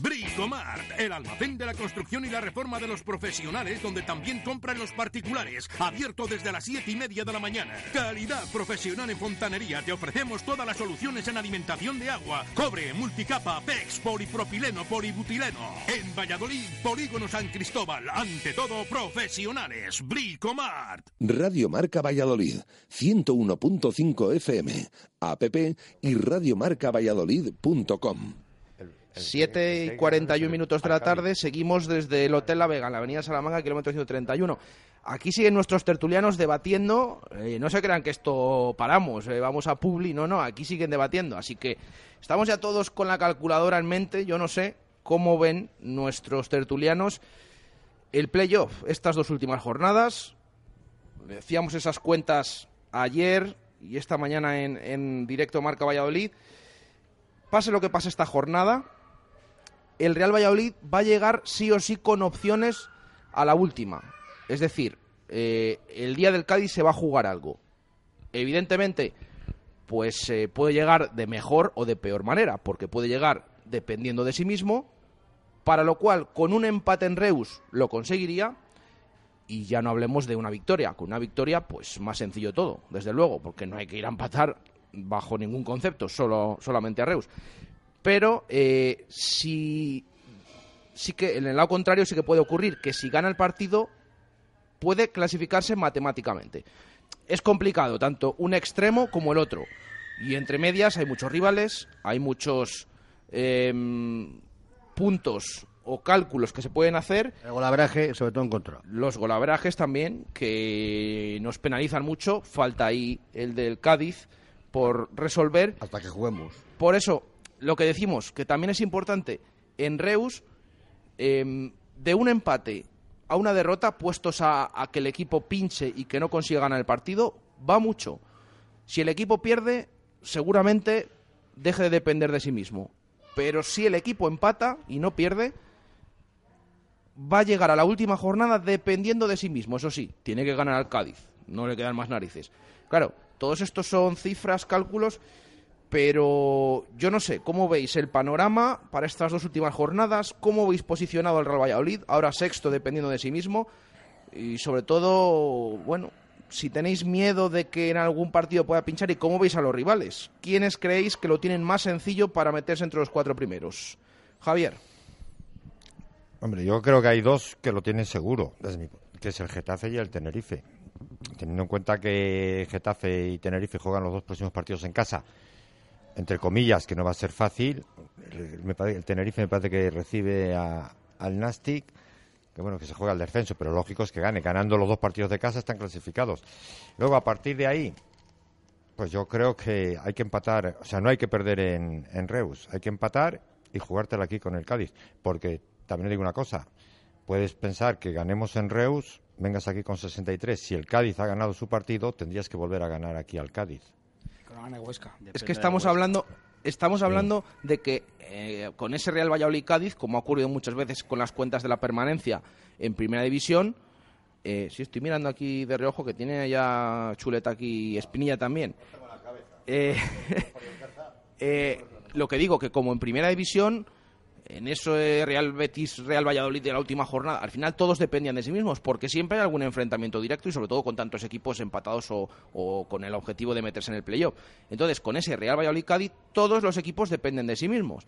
Bricomart, el almacén de la construcción y la reforma de los profesionales, donde también compran los particulares. Abierto desde las 7 y media de la mañana. Calidad profesional en fontanería. Te ofrecemos todas las soluciones en alimentación de agua, cobre, multicapa, PEX, polipropileno, polibutileno. En Valladolid, Polígono San Cristóbal. Ante todo, profesionales. Bricomart. Radio Marca Valladolid, 101.5 FM, app y radiomarcavalladolid.com. 7 y 41 minutos de la tarde, seguimos desde el Hotel La Vega, en la avenida Salamanca, kilómetro 131. Aquí siguen nuestros tertulianos debatiendo, eh, no se crean que esto paramos, eh, vamos a Publi, no, no, aquí siguen debatiendo, así que estamos ya todos con la calculadora en mente, yo no sé cómo ven nuestros tertulianos el playoff, estas dos últimas jornadas, decíamos esas cuentas ayer y esta mañana en, en directo Marca Valladolid, pase lo que pase esta jornada, el Real Valladolid va a llegar sí o sí con opciones a la última. Es decir, eh, el día del Cádiz se va a jugar algo. Evidentemente, pues eh, puede llegar de mejor o de peor manera, porque puede llegar dependiendo de sí mismo, para lo cual con un empate en Reus lo conseguiría, y ya no hablemos de una victoria. Con una victoria, pues más sencillo todo, desde luego, porque no hay que ir a empatar bajo ningún concepto, solo, solamente a Reus pero eh, sí, sí que en el lado contrario sí que puede ocurrir que si gana el partido puede clasificarse matemáticamente. Es complicado tanto un extremo como el otro. Y entre medias hay muchos rivales, hay muchos em, puntos o cálculos que se pueden hacer. El golabraje, sobre todo en contra. Los golabrajes también, que nos penalizan mucho. Falta ahí el del Cádiz por resolver. Hasta que juguemos. Por eso, lo que decimos, que también es importante, en Reus, em, de un empate a una derrota, puestos a, a, que el equipo pinche y que no consiga ganar el partido, va mucho. Si el equipo pierde, seguramente deje de depender de sí mismo. Pero si el equipo empata y no pierde, va a llegar a la última jornada dependiendo de sí mismo. Eso sí, tiene que ganar al Cádiz. No le quedan más narices. Claro, todos estos son cifras, cálculos pero yo no sé, ¿cómo veis el panorama para estas dos últimas jornadas? ¿Cómo veis posicionado el Real Valladolid? Ahora sexto, dependiendo de sí mismo. Y sobre todo, bueno, si tenéis miedo de que en algún partido pueda pinchar y cómo veis a los rivales. ¿Quiénes creéis que lo tienen más sencillo para meterse entre los cuatro primeros? Javier. Hombre, yo creo que hay dos que lo tienen seguro, que es el Getafe y el Tenerife. Teniendo en cuenta que Getafe y Tenerife juegan los dos próximos partidos en casa entre comillas, que no va a ser fácil. El, el Tenerife me parece que recibe a, al Nastic, que bueno, que se juega el descenso, pero lógico es que gane. Ganando los dos partidos de casa están clasificados. Luego, a partir de ahí, pues yo creo que hay que empatar, o sea, no hay que perder en, en Reus, hay que empatar y jugártela aquí con el Cádiz. Porque también digo una cosa, puedes pensar que ganemos en Reus, vengas aquí con 63, si el Cádiz ha ganado su partido, tendrías que volver a ganar aquí al Cádiz. Es que estamos hablando estamos hablando de que eh, con ese Real Valladolid Cádiz, como ha ocurrido muchas veces con las cuentas de la permanencia en Primera División, eh, si estoy mirando aquí de reojo que tiene ya chuleta aquí Espinilla también. Eh, eh, lo que digo que como en Primera División en eso Real Betis, Real Valladolid de la última jornada, al final todos dependían de sí mismos, porque siempre hay algún enfrentamiento directo y sobre todo con tantos equipos empatados o, o con el objetivo de meterse en el playoff. Entonces, con ese Real Valladolid Cádiz, todos los equipos dependen de sí mismos.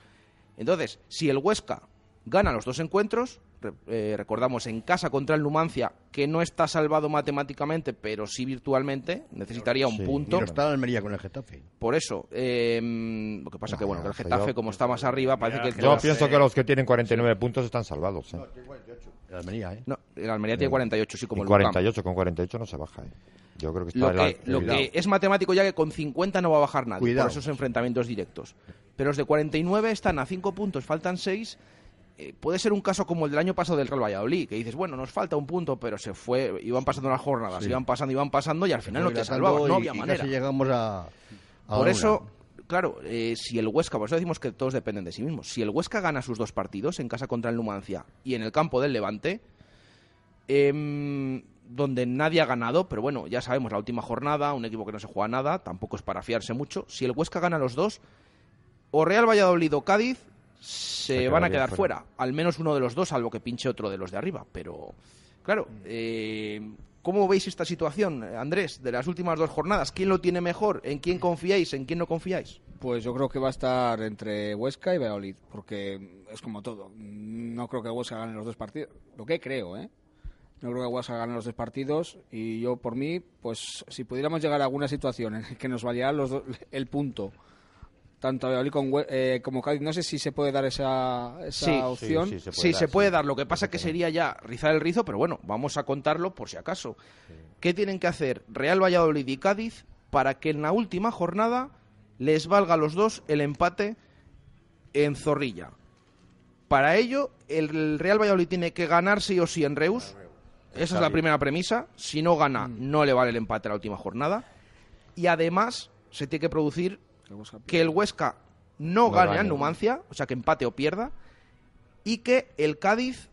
Entonces, si el Huesca gana los dos encuentros, eh, recordamos en casa contra el Numancia, que no está salvado matemáticamente, pero sí virtualmente, necesitaría un sí, punto. Pero está en Almería con el Getafe. Por eso, eh, lo que pasa que bueno, que el Getafe, como está más arriba, parece que... el Yo Getafe- pienso que los que tienen 49 puntos están salvados. ¿eh? El Almería, ¿eh? No, el Almería tiene 48, sí, como Y el Lucam. 48, con 48 no se baja. ¿eh? Yo creo que está Lo la- que, lo que es matemático ya que con 50 no va a bajar nadie Cuidado. por esos enfrentamientos directos. pero los de 49 están a 5 puntos, faltan 6. Eh, puede ser un caso como el del año pasado del Real Valladolid, que dices, bueno, nos falta un punto, pero se fue, iban pasando las jornadas, Sí. iban pasando, iban pasando y al final no te salvabas, no había y manera. casi llegamos a, a Por una. eso, claro, eh, si el Huesca, por eso decimos que todos dependen de sí mismos, si el Huesca gana sus dos partidos en casa contra el Numancia y en el campo del Levante, em, donde nadie ha ganado, pero bueno, ya sabemos, la última jornada, un equipo que no se juega nada, tampoco es para fiarse mucho, si el Huesca gana los dos, o Real Valladolid o Cádiz se, Se van a quedar fuera. fuera. al menos uno de los dos, salvo que pinche otro de los de arriba, pero claro, eh, ¿cómo veis esta situación, Andrés, de las últimas dos jornadas? ¿Quién lo tiene mejor? ¿En quién confiáis? ¿En quién no confiáis? Pues yo creo que va a estar entre Huesca y Valladolid, porque es como todo. No creo que Huesca gane los dos partidos. Lo que creo, ¿eh? No creo que Huesca gane los dos partidos y yo por mí, pues si pudiéramos llegar a alguna situación en que nos valiera los do- el punto, tanto a Valladolid con Hue- eh, como Cádiz, no sé si se puede dar esa, esa Sí, opción. Sí, se puede dar. Lo que pasa que sería ya rizar el rizo, pero bueno, vamos a contarlo por si acaso. ¿Qué tienen que hacer Real Valladolid y Cádiz para que en la última jornada les valga a los dos el empate en Zorrilla? Para ello, el Real Valladolid tiene que ganar sí o sí en Reus. Esa es la primera premisa. Si no gana, no le vale el empate a la última jornada. Y además, se tiene que producir que el Huesca no, No gane a Numancia, o sea, que empate o pierda, y que el Cádiz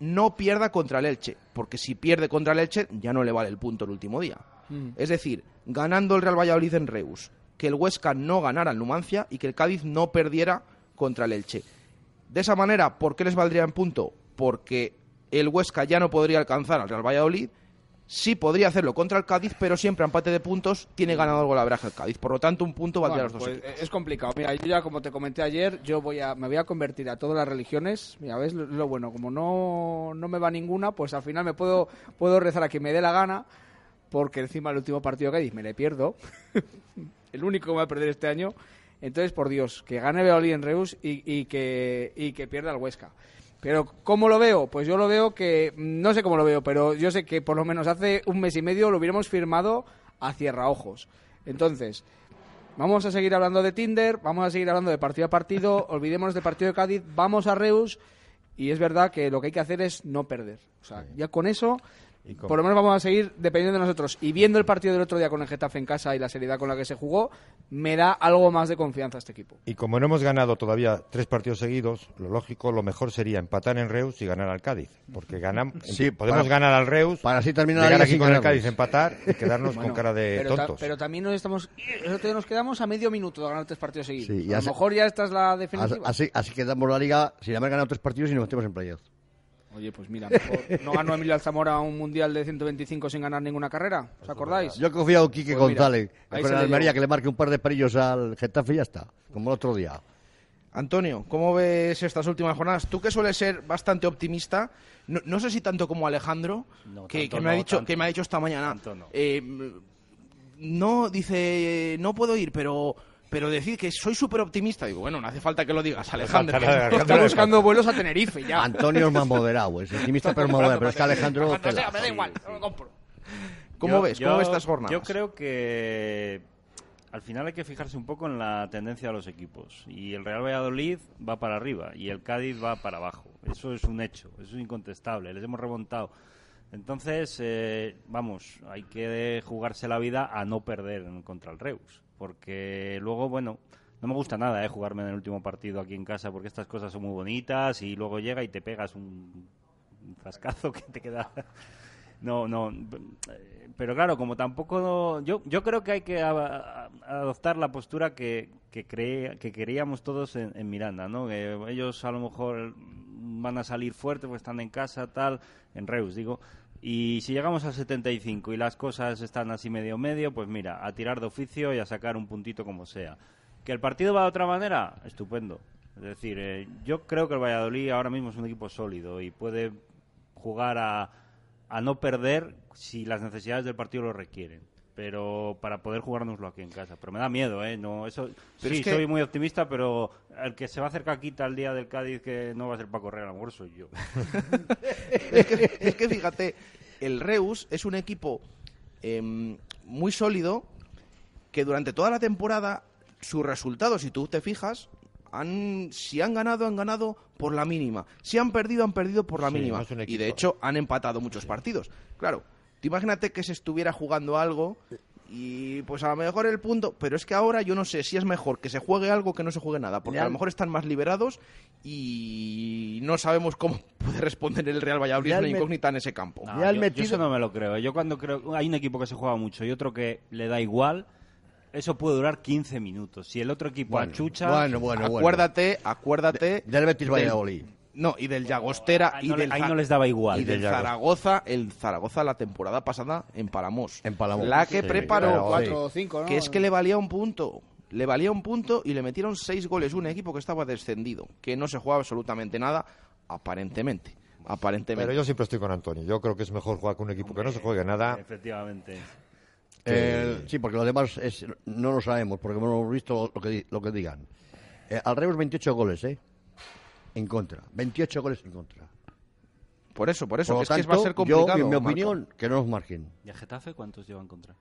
no pierda contra el Elche, porque si pierde contra el Elche ya no le vale el punto el último día. Mm. Es decir, ganando el Real Valladolid en Reus, que el Huesca no ganara al Numancia y que el Cádiz no perdiera contra el Elche. De esa manera, ¿por qué les valdría en punto? Porque el Huesca ya no podría alcanzar al Real Valladolid, sí podría hacerlo contra el Cádiz, pero siempre a empate de puntos tiene ganado el golaveraje el Cádiz. Por lo tanto, un punto valdría Bueno, los dos pues, es complicado. Mira, yo ya como te comenté ayer, yo voy a me voy a convertir a todas las religiones. Mira, ves lo, lo bueno, como no, no me va ninguna, pues al final me puedo puedo rezar a quien me dé la gana, porque encima el último partido que hay me le pierdo. el único que me va a perder este año. Entonces, por Dios, que gane Valladolid en Reus y, y que y que pierda el Huesca. Pero ¿cómo lo veo? Pues yo lo veo que no sé cómo lo veo, pero yo sé que por lo menos hace un mes y medio lo hubiéramos firmado a cierraojos. Entonces, Vamos a seguir hablando de Tinder, vamos a seguir hablando de partido a partido, olvidémonos del partido de Cádiz, vamos a Reus y es verdad que lo que hay que hacer es no perder. O sea, ya con eso, por lo menos vamos a seguir dependiendo de nosotros. Y viendo el partido del otro día con el Getafe en casa y la seriedad con la que se jugó, me da algo más de confianza a este equipo. Y como no hemos ganado todavía tres partidos seguidos, lo lógico, lo mejor sería empatar en Reus y ganar al Cádiz. Porque ganamos, Sí, podemos para- ganar al Reus, para así terminar llegar aquí con el. Cádiz, empatar y quedarnos Bueno, con cara de pero, ta- tontos. pero también nos estamos, día nos quedamos a medio minuto de ganar tres partidos seguidos. Sí, y a lo mejor ya esta es la Así, definitiva. así, así quedamos la liga sin haber ganado tres partidos y nos metemos en playoff. Oye, pues mira, mejor no ganó Emilio Alzamora un mundial de 125 sin ganar ninguna carrera. ¿Os acordáis? Yo confío en Quique Pues mira, González, ahí con Almería, que le marque un par de perillos al Getafe y ya está, como el otro día. Antonio, ¿cómo ves estas últimas jornadas? Tú que sueles ser bastante optimista, no, no sé si tanto como Alejandro, No, que, tanto que me ha no, dicho tanto. que me ha dicho esta mañana. Tanto eh, no dice, no puedo ir, pero pero decir que soy súper optimista. Digo, bueno, no hace falta que lo digas, Alejandro. que- Está buscando vuelos a Tenerife ya. Antonio es más moderado, es optimista pero es más moderado, pero es que Alejandro... Alejandro, tela. sea, me da igual, no lo compro. ¿Cómo Yo- ves? yo- ¿Cómo ves estas jornadas? Yo creo que al final hay que fijarse un poco en la tendencia de los equipos. Y el Real Valladolid va para arriba y el Cádiz va para abajo. Eso es un hecho, eso es incontestable. Les hemos remontado. Entonces, eh, vamos, hay que jugarse la vida a no perder contra el Reus. Porque luego, bueno, no me gusta nada eh, jugarme en el último partido aquí en casa porque estas cosas son muy bonitas y luego llega y te pegas un, un que te queda no, no. Pero claro, como tampoco. Yo, yo creo que hay que adoptar la postura que, que, cre- que queríamos todos en, en Miranda, ¿no? Que ellos a lo mejor van a salir fuertes porque están en casa, tal, en Reus, digo. Y si llegamos al 75 y las cosas están así medio medio, pues mira, a tirar de oficio y a sacar un puntito como sea. ¿Que el partido va de otra manera? Estupendo. Es decir, eh, yo creo que el Valladolid ahora mismo es un equipo sólido y puede jugar a, a no perder si las necesidades del partido lo requieren. Pero para poder jugárnoslo aquí en casa. Pero me da miedo, ¿eh? No, eso, Pero sí, es que- soy muy optimista, pero el que se va a hacer caquita el día del Cádiz que no va a ser para correr, a lo mejor soy yo. es, que, es que fíjate, el Reus es un equipo em, muy sólido que durante toda la temporada sus resultados, si tú te fijas, han, si han ganado, han ganado por la mínima. Si han perdido, han perdido por la Sí, mínima. no Y de hecho han empatado muchos partidos. Claro, tú imagínate que se estuviera jugando algo y pues a lo mejor el punto... Pero es que ahora yo no sé si es mejor que se juegue algo que no se juegue nada. Porque a lo Real- mejor están más liberados y no sabemos cómo puede responder el Real Valladolid. Es una incógnita en ese campo. No, yo, eso no me lo creo. Yo cuando creo hay un equipo que se juega mucho y otro que le da igual, eso puede durar 15 minutos. Si el otro equipo Bueno, achucha, bueno, acuérdate, acuérdate... Del Betis del- Valladolid. No, y del Llagostera ahí y no, del ahí no les daba igual. y del Zaragoza, el Zaragoza la temporada pasada en Palamos. En Palamos. La que Sí, preparó, Cuatro o cinco, ¿no? que es que le valía un punto. Le valía un punto y le metieron seis goles. Un equipo que estaba descendido, que no se jugaba absolutamente nada, aparentemente. Aparentemente. Pero yo siempre estoy con Antonio. Yo creo que es mejor jugar con un equipo que no se juegue nada. Efectivamente. El- sí, porque lo demás es, no lo sabemos, porque no hemos visto lo que, di- lo que digan. Eh, al Reus 28 goles, ¿eh? En contra. 28 goles en contra. Por eso, por eso, Por lo es que va a tanto, ser complicado. yo, en mi opinión, que no nos marquen. ¿Y a Getafe cuántos llevan contra?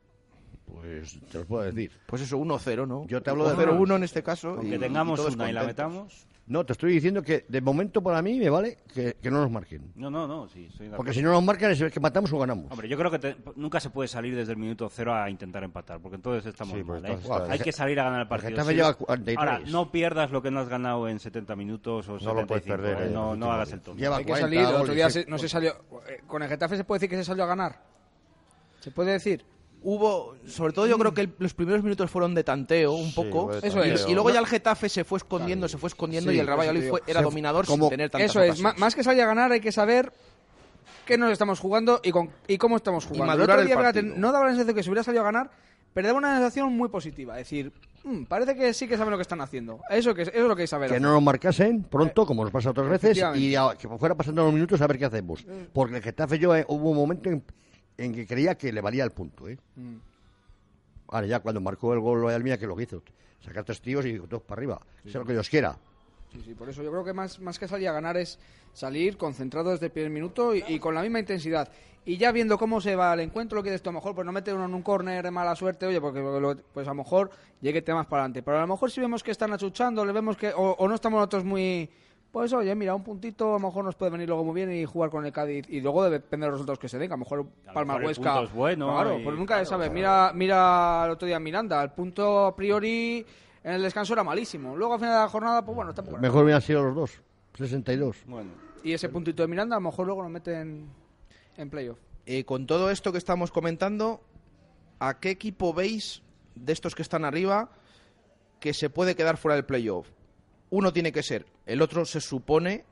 Pues te lo puedo decir. Pues eso, 1-0, ¿no? Yo te hablo de 0-1 en este caso. Con y- que y tengamos todos una y la contentos. metamos. No, te estoy diciendo que de momento para mí me vale que, que no nos marquen. No, no, no, sí, estoy de Porque si no nos marcan es que matamos o ganamos. Hombre, yo creo que te- nunca se puede salir desde el minuto cero a intentar empatar, porque entonces estamos Sí, pues mal. ¿eh? Hay que salir a ganar el partido. Getafe sí. lleva 43. Ahora, no pierdas lo que no has ganado en 70 minutos o No lo puedes 75, perder, ¿eh? eh, No, no hagas el tonto. Lleva Hay que 40 salir. El otro día se- no se salió. eh, Con el Getafe se puede decir que se salió a ganar. ¿Se puede decir? Hubo, sobre todo yo creo que el- los primeros minutos fueron de tanteo un Sí, poco. de Eso y, es. y luego ya el Getafe se fue escondiendo, se fue escondiendo Sí, y el te fue- era Se- dominador como- sin tener tantas Eso es. ocasiones. Más que salir a ganar, hay que saber qué nos estamos jugando y, con, y cómo estamos jugando. madurar otro el día, no daba la sensación que se hubiera salido a ganar, pero daba una sensación muy positiva. Es decir, "Mm, parece que sí que saben lo que están haciendo. Eso, que, eso es lo que hay que saber. Que hacer. no nos marcasen pronto, como nos pasa otras veces, y a- que fuera pasando los minutos a ver qué hacemos. Porque el Getafe yo eh, hubo un momento en, en que creía que le valía el punto. ¿eh? Mm. Ahora ya cuando marcó el gol Royal Mía, que lo que hizo, sacar tres tíos y todos para arriba. Sea lo que Dios quiera. Sí, sí, por eso yo creo que más, más que salir a ganar es salir concentrado desde el primer minuto y, y con la misma intensidad. Y ya viendo cómo se va el encuentro, lo que tú, a lo mejor pues no mete uno en un córner de mala suerte, oye, porque lo- pues a lo mejor llegue temas para adelante. Pero a lo mejor si vemos que están achuchando, le vemos que, o, o no estamos nosotros muy... Pues oye, mira, un puntito a lo mejor nos puede venir luego muy bien y jugar con el Cádiz. Y luego depende de los resultados que se den. A lo mejor A Palma mejor el Huesca. punto es bueno Claro, y- pues nunca se claro, sabe. claro. Mira, mira el otro día en Miranda. El punto a priori en el descanso era malísimo. Luego al final de la jornada, pues bueno, tampoco. Mejor hubieran sido los dos. 62. Bueno, y ese puntito de Miranda a lo mejor luego lo meten en playoff. Eh, con todo esto que estamos comentando, ¿a qué equipo veis de estos que están arriba que se puede quedar fuera del playoff? Uno tiene que ser, el otro se supone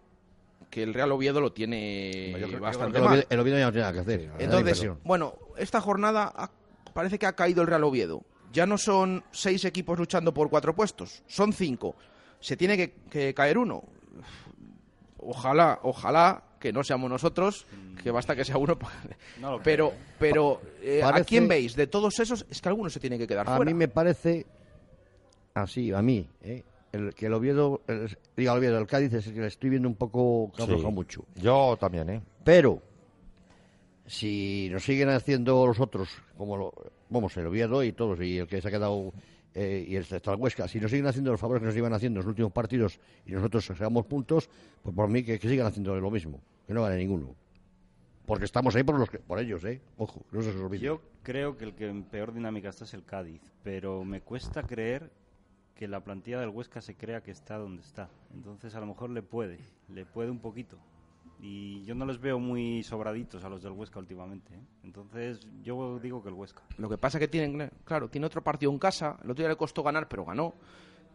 que el Real Oviedo lo tiene creo- bastante mal. El Oviedo ya no tiene nada que hacer. Entonces, bueno, esta jornada ha- parece que ha caído el Real Oviedo. Ya no son seis equipos luchando por cuatro puestos, son cinco. Se tiene que, que caer uno. Ojalá, ojalá que no seamos nosotros, que basta que sea uno. pa- No lo pero, creo, pero eh, ¿a quién veis? De todos esos, es que alguno se tiene que quedar A fuera. mí me parece así, a mí, ¿eh? El, que el Oviedo, el, diga el Oviedo, el Cádiz es el que le estoy viendo un poco que Sí. mucho. Yo también, ¿eh? Pero, si nos siguen haciendo los otros, como lo, vamos, el Oviedo y todos, y el que se ha quedado, eh, y el el Huesca, si nos siguen haciendo los favores que nos iban haciendo en los últimos partidos y nosotros sacamos puntos, pues por mí que, que sigan haciendo lo mismo, que no gane ninguno. Porque estamos ahí por, los que- por ellos, ¿eh? Ojo, no se os olvide. yo creo que el que en peor dinámica está es el Cádiz, pero me cuesta creer que la plantilla del Huesca se crea que está donde está. Entonces a lo mejor le puede, le puede un poquito. Y yo no les veo muy sobraditos a los del Huesca últimamente. ¿eh? Entonces yo digo que el Huesca. Lo que pasa que tienen, claro, tiene otro partido en casa. El otro día le costó ganar, pero ganó.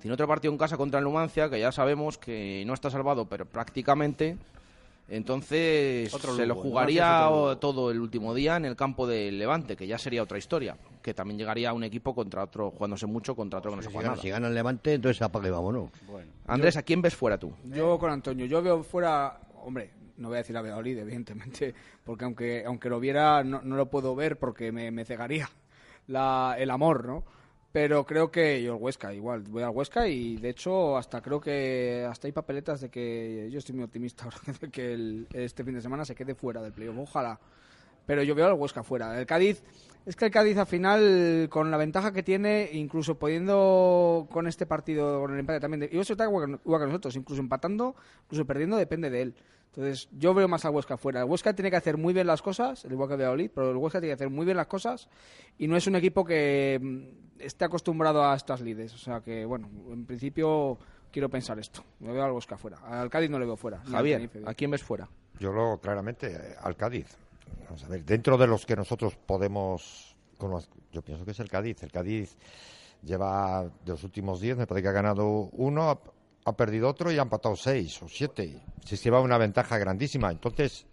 Tiene otro partido en casa contra el Numancia, que ya sabemos que no está salvado, pero prácticamente. Entonces Otro se lo Lugo, jugaría todo el último día en el campo del Levante, que ya sería otra historia. Que también llegaría un equipo contra otro, jugándose mucho contra otro que no se si, juega gana, nada. si gana el Levante, entonces apaga y vámonos. Bueno, Andrés, ¿a quién ves fuera tú? Yo con Antonio, yo veo fuera, hombre, no voy a decir a Valladolid, evidentemente, porque aunque aunque lo viera no, no lo puedo ver porque me, me cegaría la, el amor, ¿no? Pero creo que yo el Huesca, igual, voy al Huesca y de hecho hasta creo que hasta hay papeletas de que yo estoy muy optimista ahora de que el- este fin de semana se quede fuera del playoff, ojalá. pero yo veo al Huesca fuera. El Cádiz, es que el Cádiz al final, con la ventaja que tiene, incluso pudiendo con este partido, con el empate también, de, y eso está igual que nosotros, incluso empatando, incluso perdiendo, depende de él. Entonces, yo veo más al Huesca fuera. El Huesca tiene que hacer muy bien las cosas, el igual que Valladolid, pero el Huesca tiene que hacer muy bien las cosas y no es un equipo que mm, esté acostumbrado a estas lides. O sea que, bueno, en principio quiero pensar esto. Me veo al Huesca fuera. Al Cádiz no le veo fuera. Javier, Tenerife. ¿a quién ves fuera? Yo lo claramente eh, al Cádiz. Vamos a ver, dentro de los que nosotros podemos yo pienso que es el Cádiz. El Cádiz lleva de los últimos 10, me parece que ha ganado uno, ha, perdido otro y ha empatado seis o siete. Se lleva una ventaja grandísima. Entonces,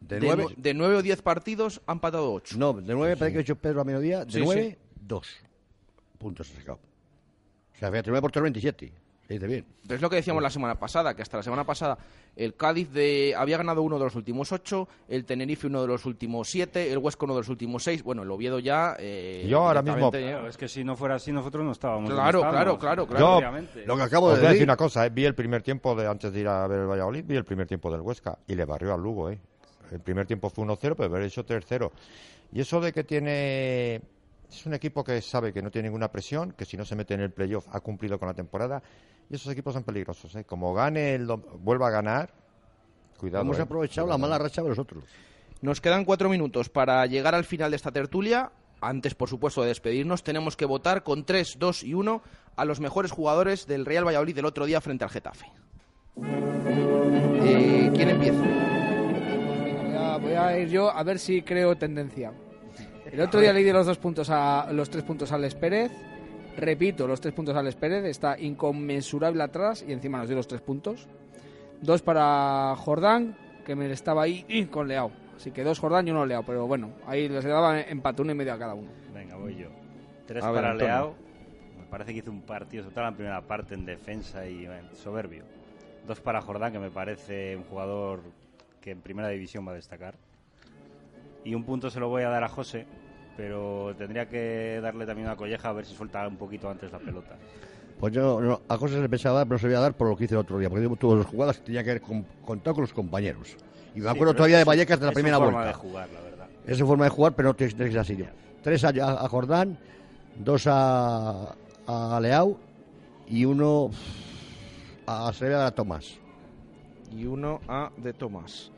De De, nueve, nu- de nueve o diez partidos han empatado ocho. no, de nueve, parece que ha hecho Pedro a mediodía, de Sí, nueve, dos puntos ha sacado. O sea, fíjate, nueve por tres, 27. Dice bien. Pero es lo que decíamos la semana pasada, que hasta la semana pasada el Cádiz de, había ganado uno de los últimos ocho, el Tenerife uno de los últimos siete, el Huesca uno de los últimos seis. Bueno, el Oviedo ya... eh, Yo ahora mismo- es que si no fuera así, nosotros no estábamos. Claro, claro, claro, claro. Yo-. Lo que acabo de decir decir. una cosa, eh, vi el primer tiempo de antes de ir a ver el Valladolid, vi el primer tiempo del Huesca y le barrió al Lugo, ¿eh? El primer tiempo fue 1-0, pero haber hecho 3-0. Y eso de que tiene es un equipo que sabe que no tiene ninguna presión, que si no se mete en el playoff ha cumplido con la temporada y esos equipos son peligrosos, ¿eh? Como gane el dom- vuelva a ganar, cuidado. Hemos ¿eh? aprovechado la mala racha de los otros. Nos quedan cuatro minutos para llegar al final de esta tertulia. Antes, por supuesto, de despedirnos, tenemos que votar con 3, 2 y 1 a los mejores jugadores del Real Valladolid del otro día frente al Getafe. Eh, ¿Quién empieza? Venga, voy, a, voy a ir yo a ver si creo tendencia. El otro día le di los dos puntos a los tres puntos a Alex Pérez. Repito, los tres puntos a Alex Pérez. Está inconmensurable atrás y encima nos dio los tres puntos. Dos para Jordán, que me estaba ahí con Leao. Así que dos Jordán y uno Leao. Pero bueno, ahí les daba empate uno y medio a cada uno. Venga, voy yo. Tres A para. Leao. Me parece que hizo un partido, sobre todo en la primera parte, en defensa y eh, soberbio. Dos para Jordán, que me parece un jugador que en primera división va a destacar. Y un punto se lo voy a dar a José, pero tendría que darle también una colleja a ver si suelta un poquito antes la pelota. Pues yo no, a cosas le pensaba dar, pero se voy a dar por lo que hice el otro día. Porque tuvo dos jugadas que tenía que con, contar con los compañeros. Y me Sí, acuerdo todavía es de Vallecas de la es su primera forma vuelta. de jugar, la verdad. Es su forma de jugar, pero no tiene tiene que ser así. Tres a, a Jordán, dos a, a Leao y uno a Sevilla Tomás. Y uno a de Tomás.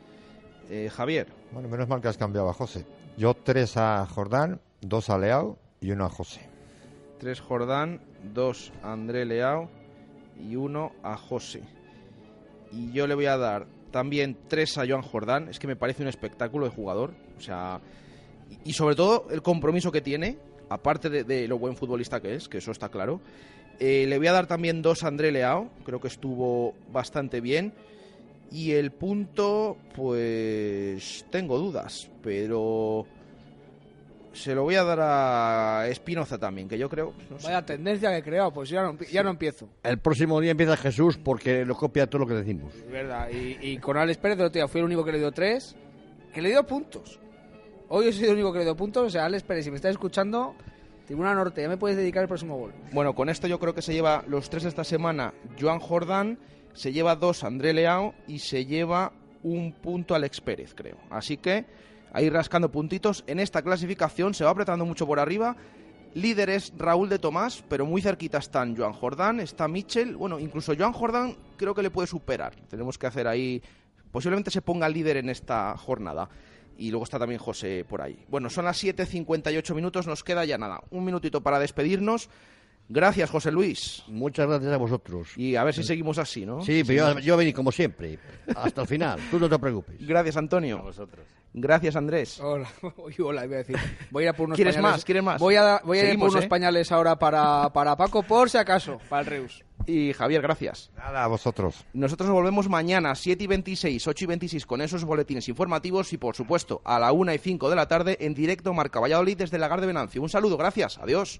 Eh, Javier. Bueno, menos mal que has cambiado a José. Yo tres a Jordán, dos a Leao y uno a José. 3 Jordán, 2 André Leao y 1 a José. Y yo le voy a dar también 3 a Joan Jordán. Es que me parece un espectáculo de jugador. O sea, y, sobre todo el compromiso que tiene, aparte de, lo buen futbolista que es, que eso está claro. Eh, le voy a dar también 2 a André Leao. Creo que estuvo bastante bien. Y el punto, pues tengo dudas, pero se lo voy a dar a Espinoza también, que yo creo. no sé. Vaya tendencia que he creado, pues ya no, ya no empiezo. El próximo día empieza Jesús porque lo copia todo lo que decimos. Es verdad. Y, y con Alex Pérez el otro día fui el único que le dio tres, que le dio puntos. Hoy he sido el único que le dio puntos. O sea, Alex Pérez, si me estás escuchando, Tribuna Norte, ya me puedes dedicar el próximo gol. Bueno, con esto yo creo que se lleva los tres de esta semana Joan Jordán, se lleva dos André Leao y se lleva un punto Alex Pérez, creo. Así que ahí rascando puntitos en esta clasificación, se va apretando mucho por arriba. Líder es Raúl de Tomás, pero muy cerquita están Joan Jordán, está Michel. Bueno, incluso Joan Jordán creo que le puede superar. Tenemos que hacer ahí. Posiblemente se ponga líder en esta jornada. Y luego está también José por ahí. Bueno, son las 7.58 minutos, nos queda ya nada. Un minutito para despedirnos. Gracias, José Luis. Muchas gracias a vosotros. Y a ver si seguimos así, ¿no? Sí, pero yo, yo vení como siempre, hasta el final. Tú no te preocupes. Gracias, Antonio. vosotros. Gracias, Andrés. Hola, Uy, hola, iba a decir. Voy a ir a por unos ¿Quieres pañales. más? ¿Quieres más? Voy a, voy a ir por unos ¿eh? pañales ahora para, para Paco, por si acaso, para el Reus. Y Javier, gracias. Nada, a vosotros. Nosotros volvemos mañana, 7 y 26, 8 y 26, con esos boletines informativos y, por supuesto, a la 1 y 5 de la tarde en directo Marca Valladolid desde el Lagar de Venancio. Un saludo, gracias. Adiós.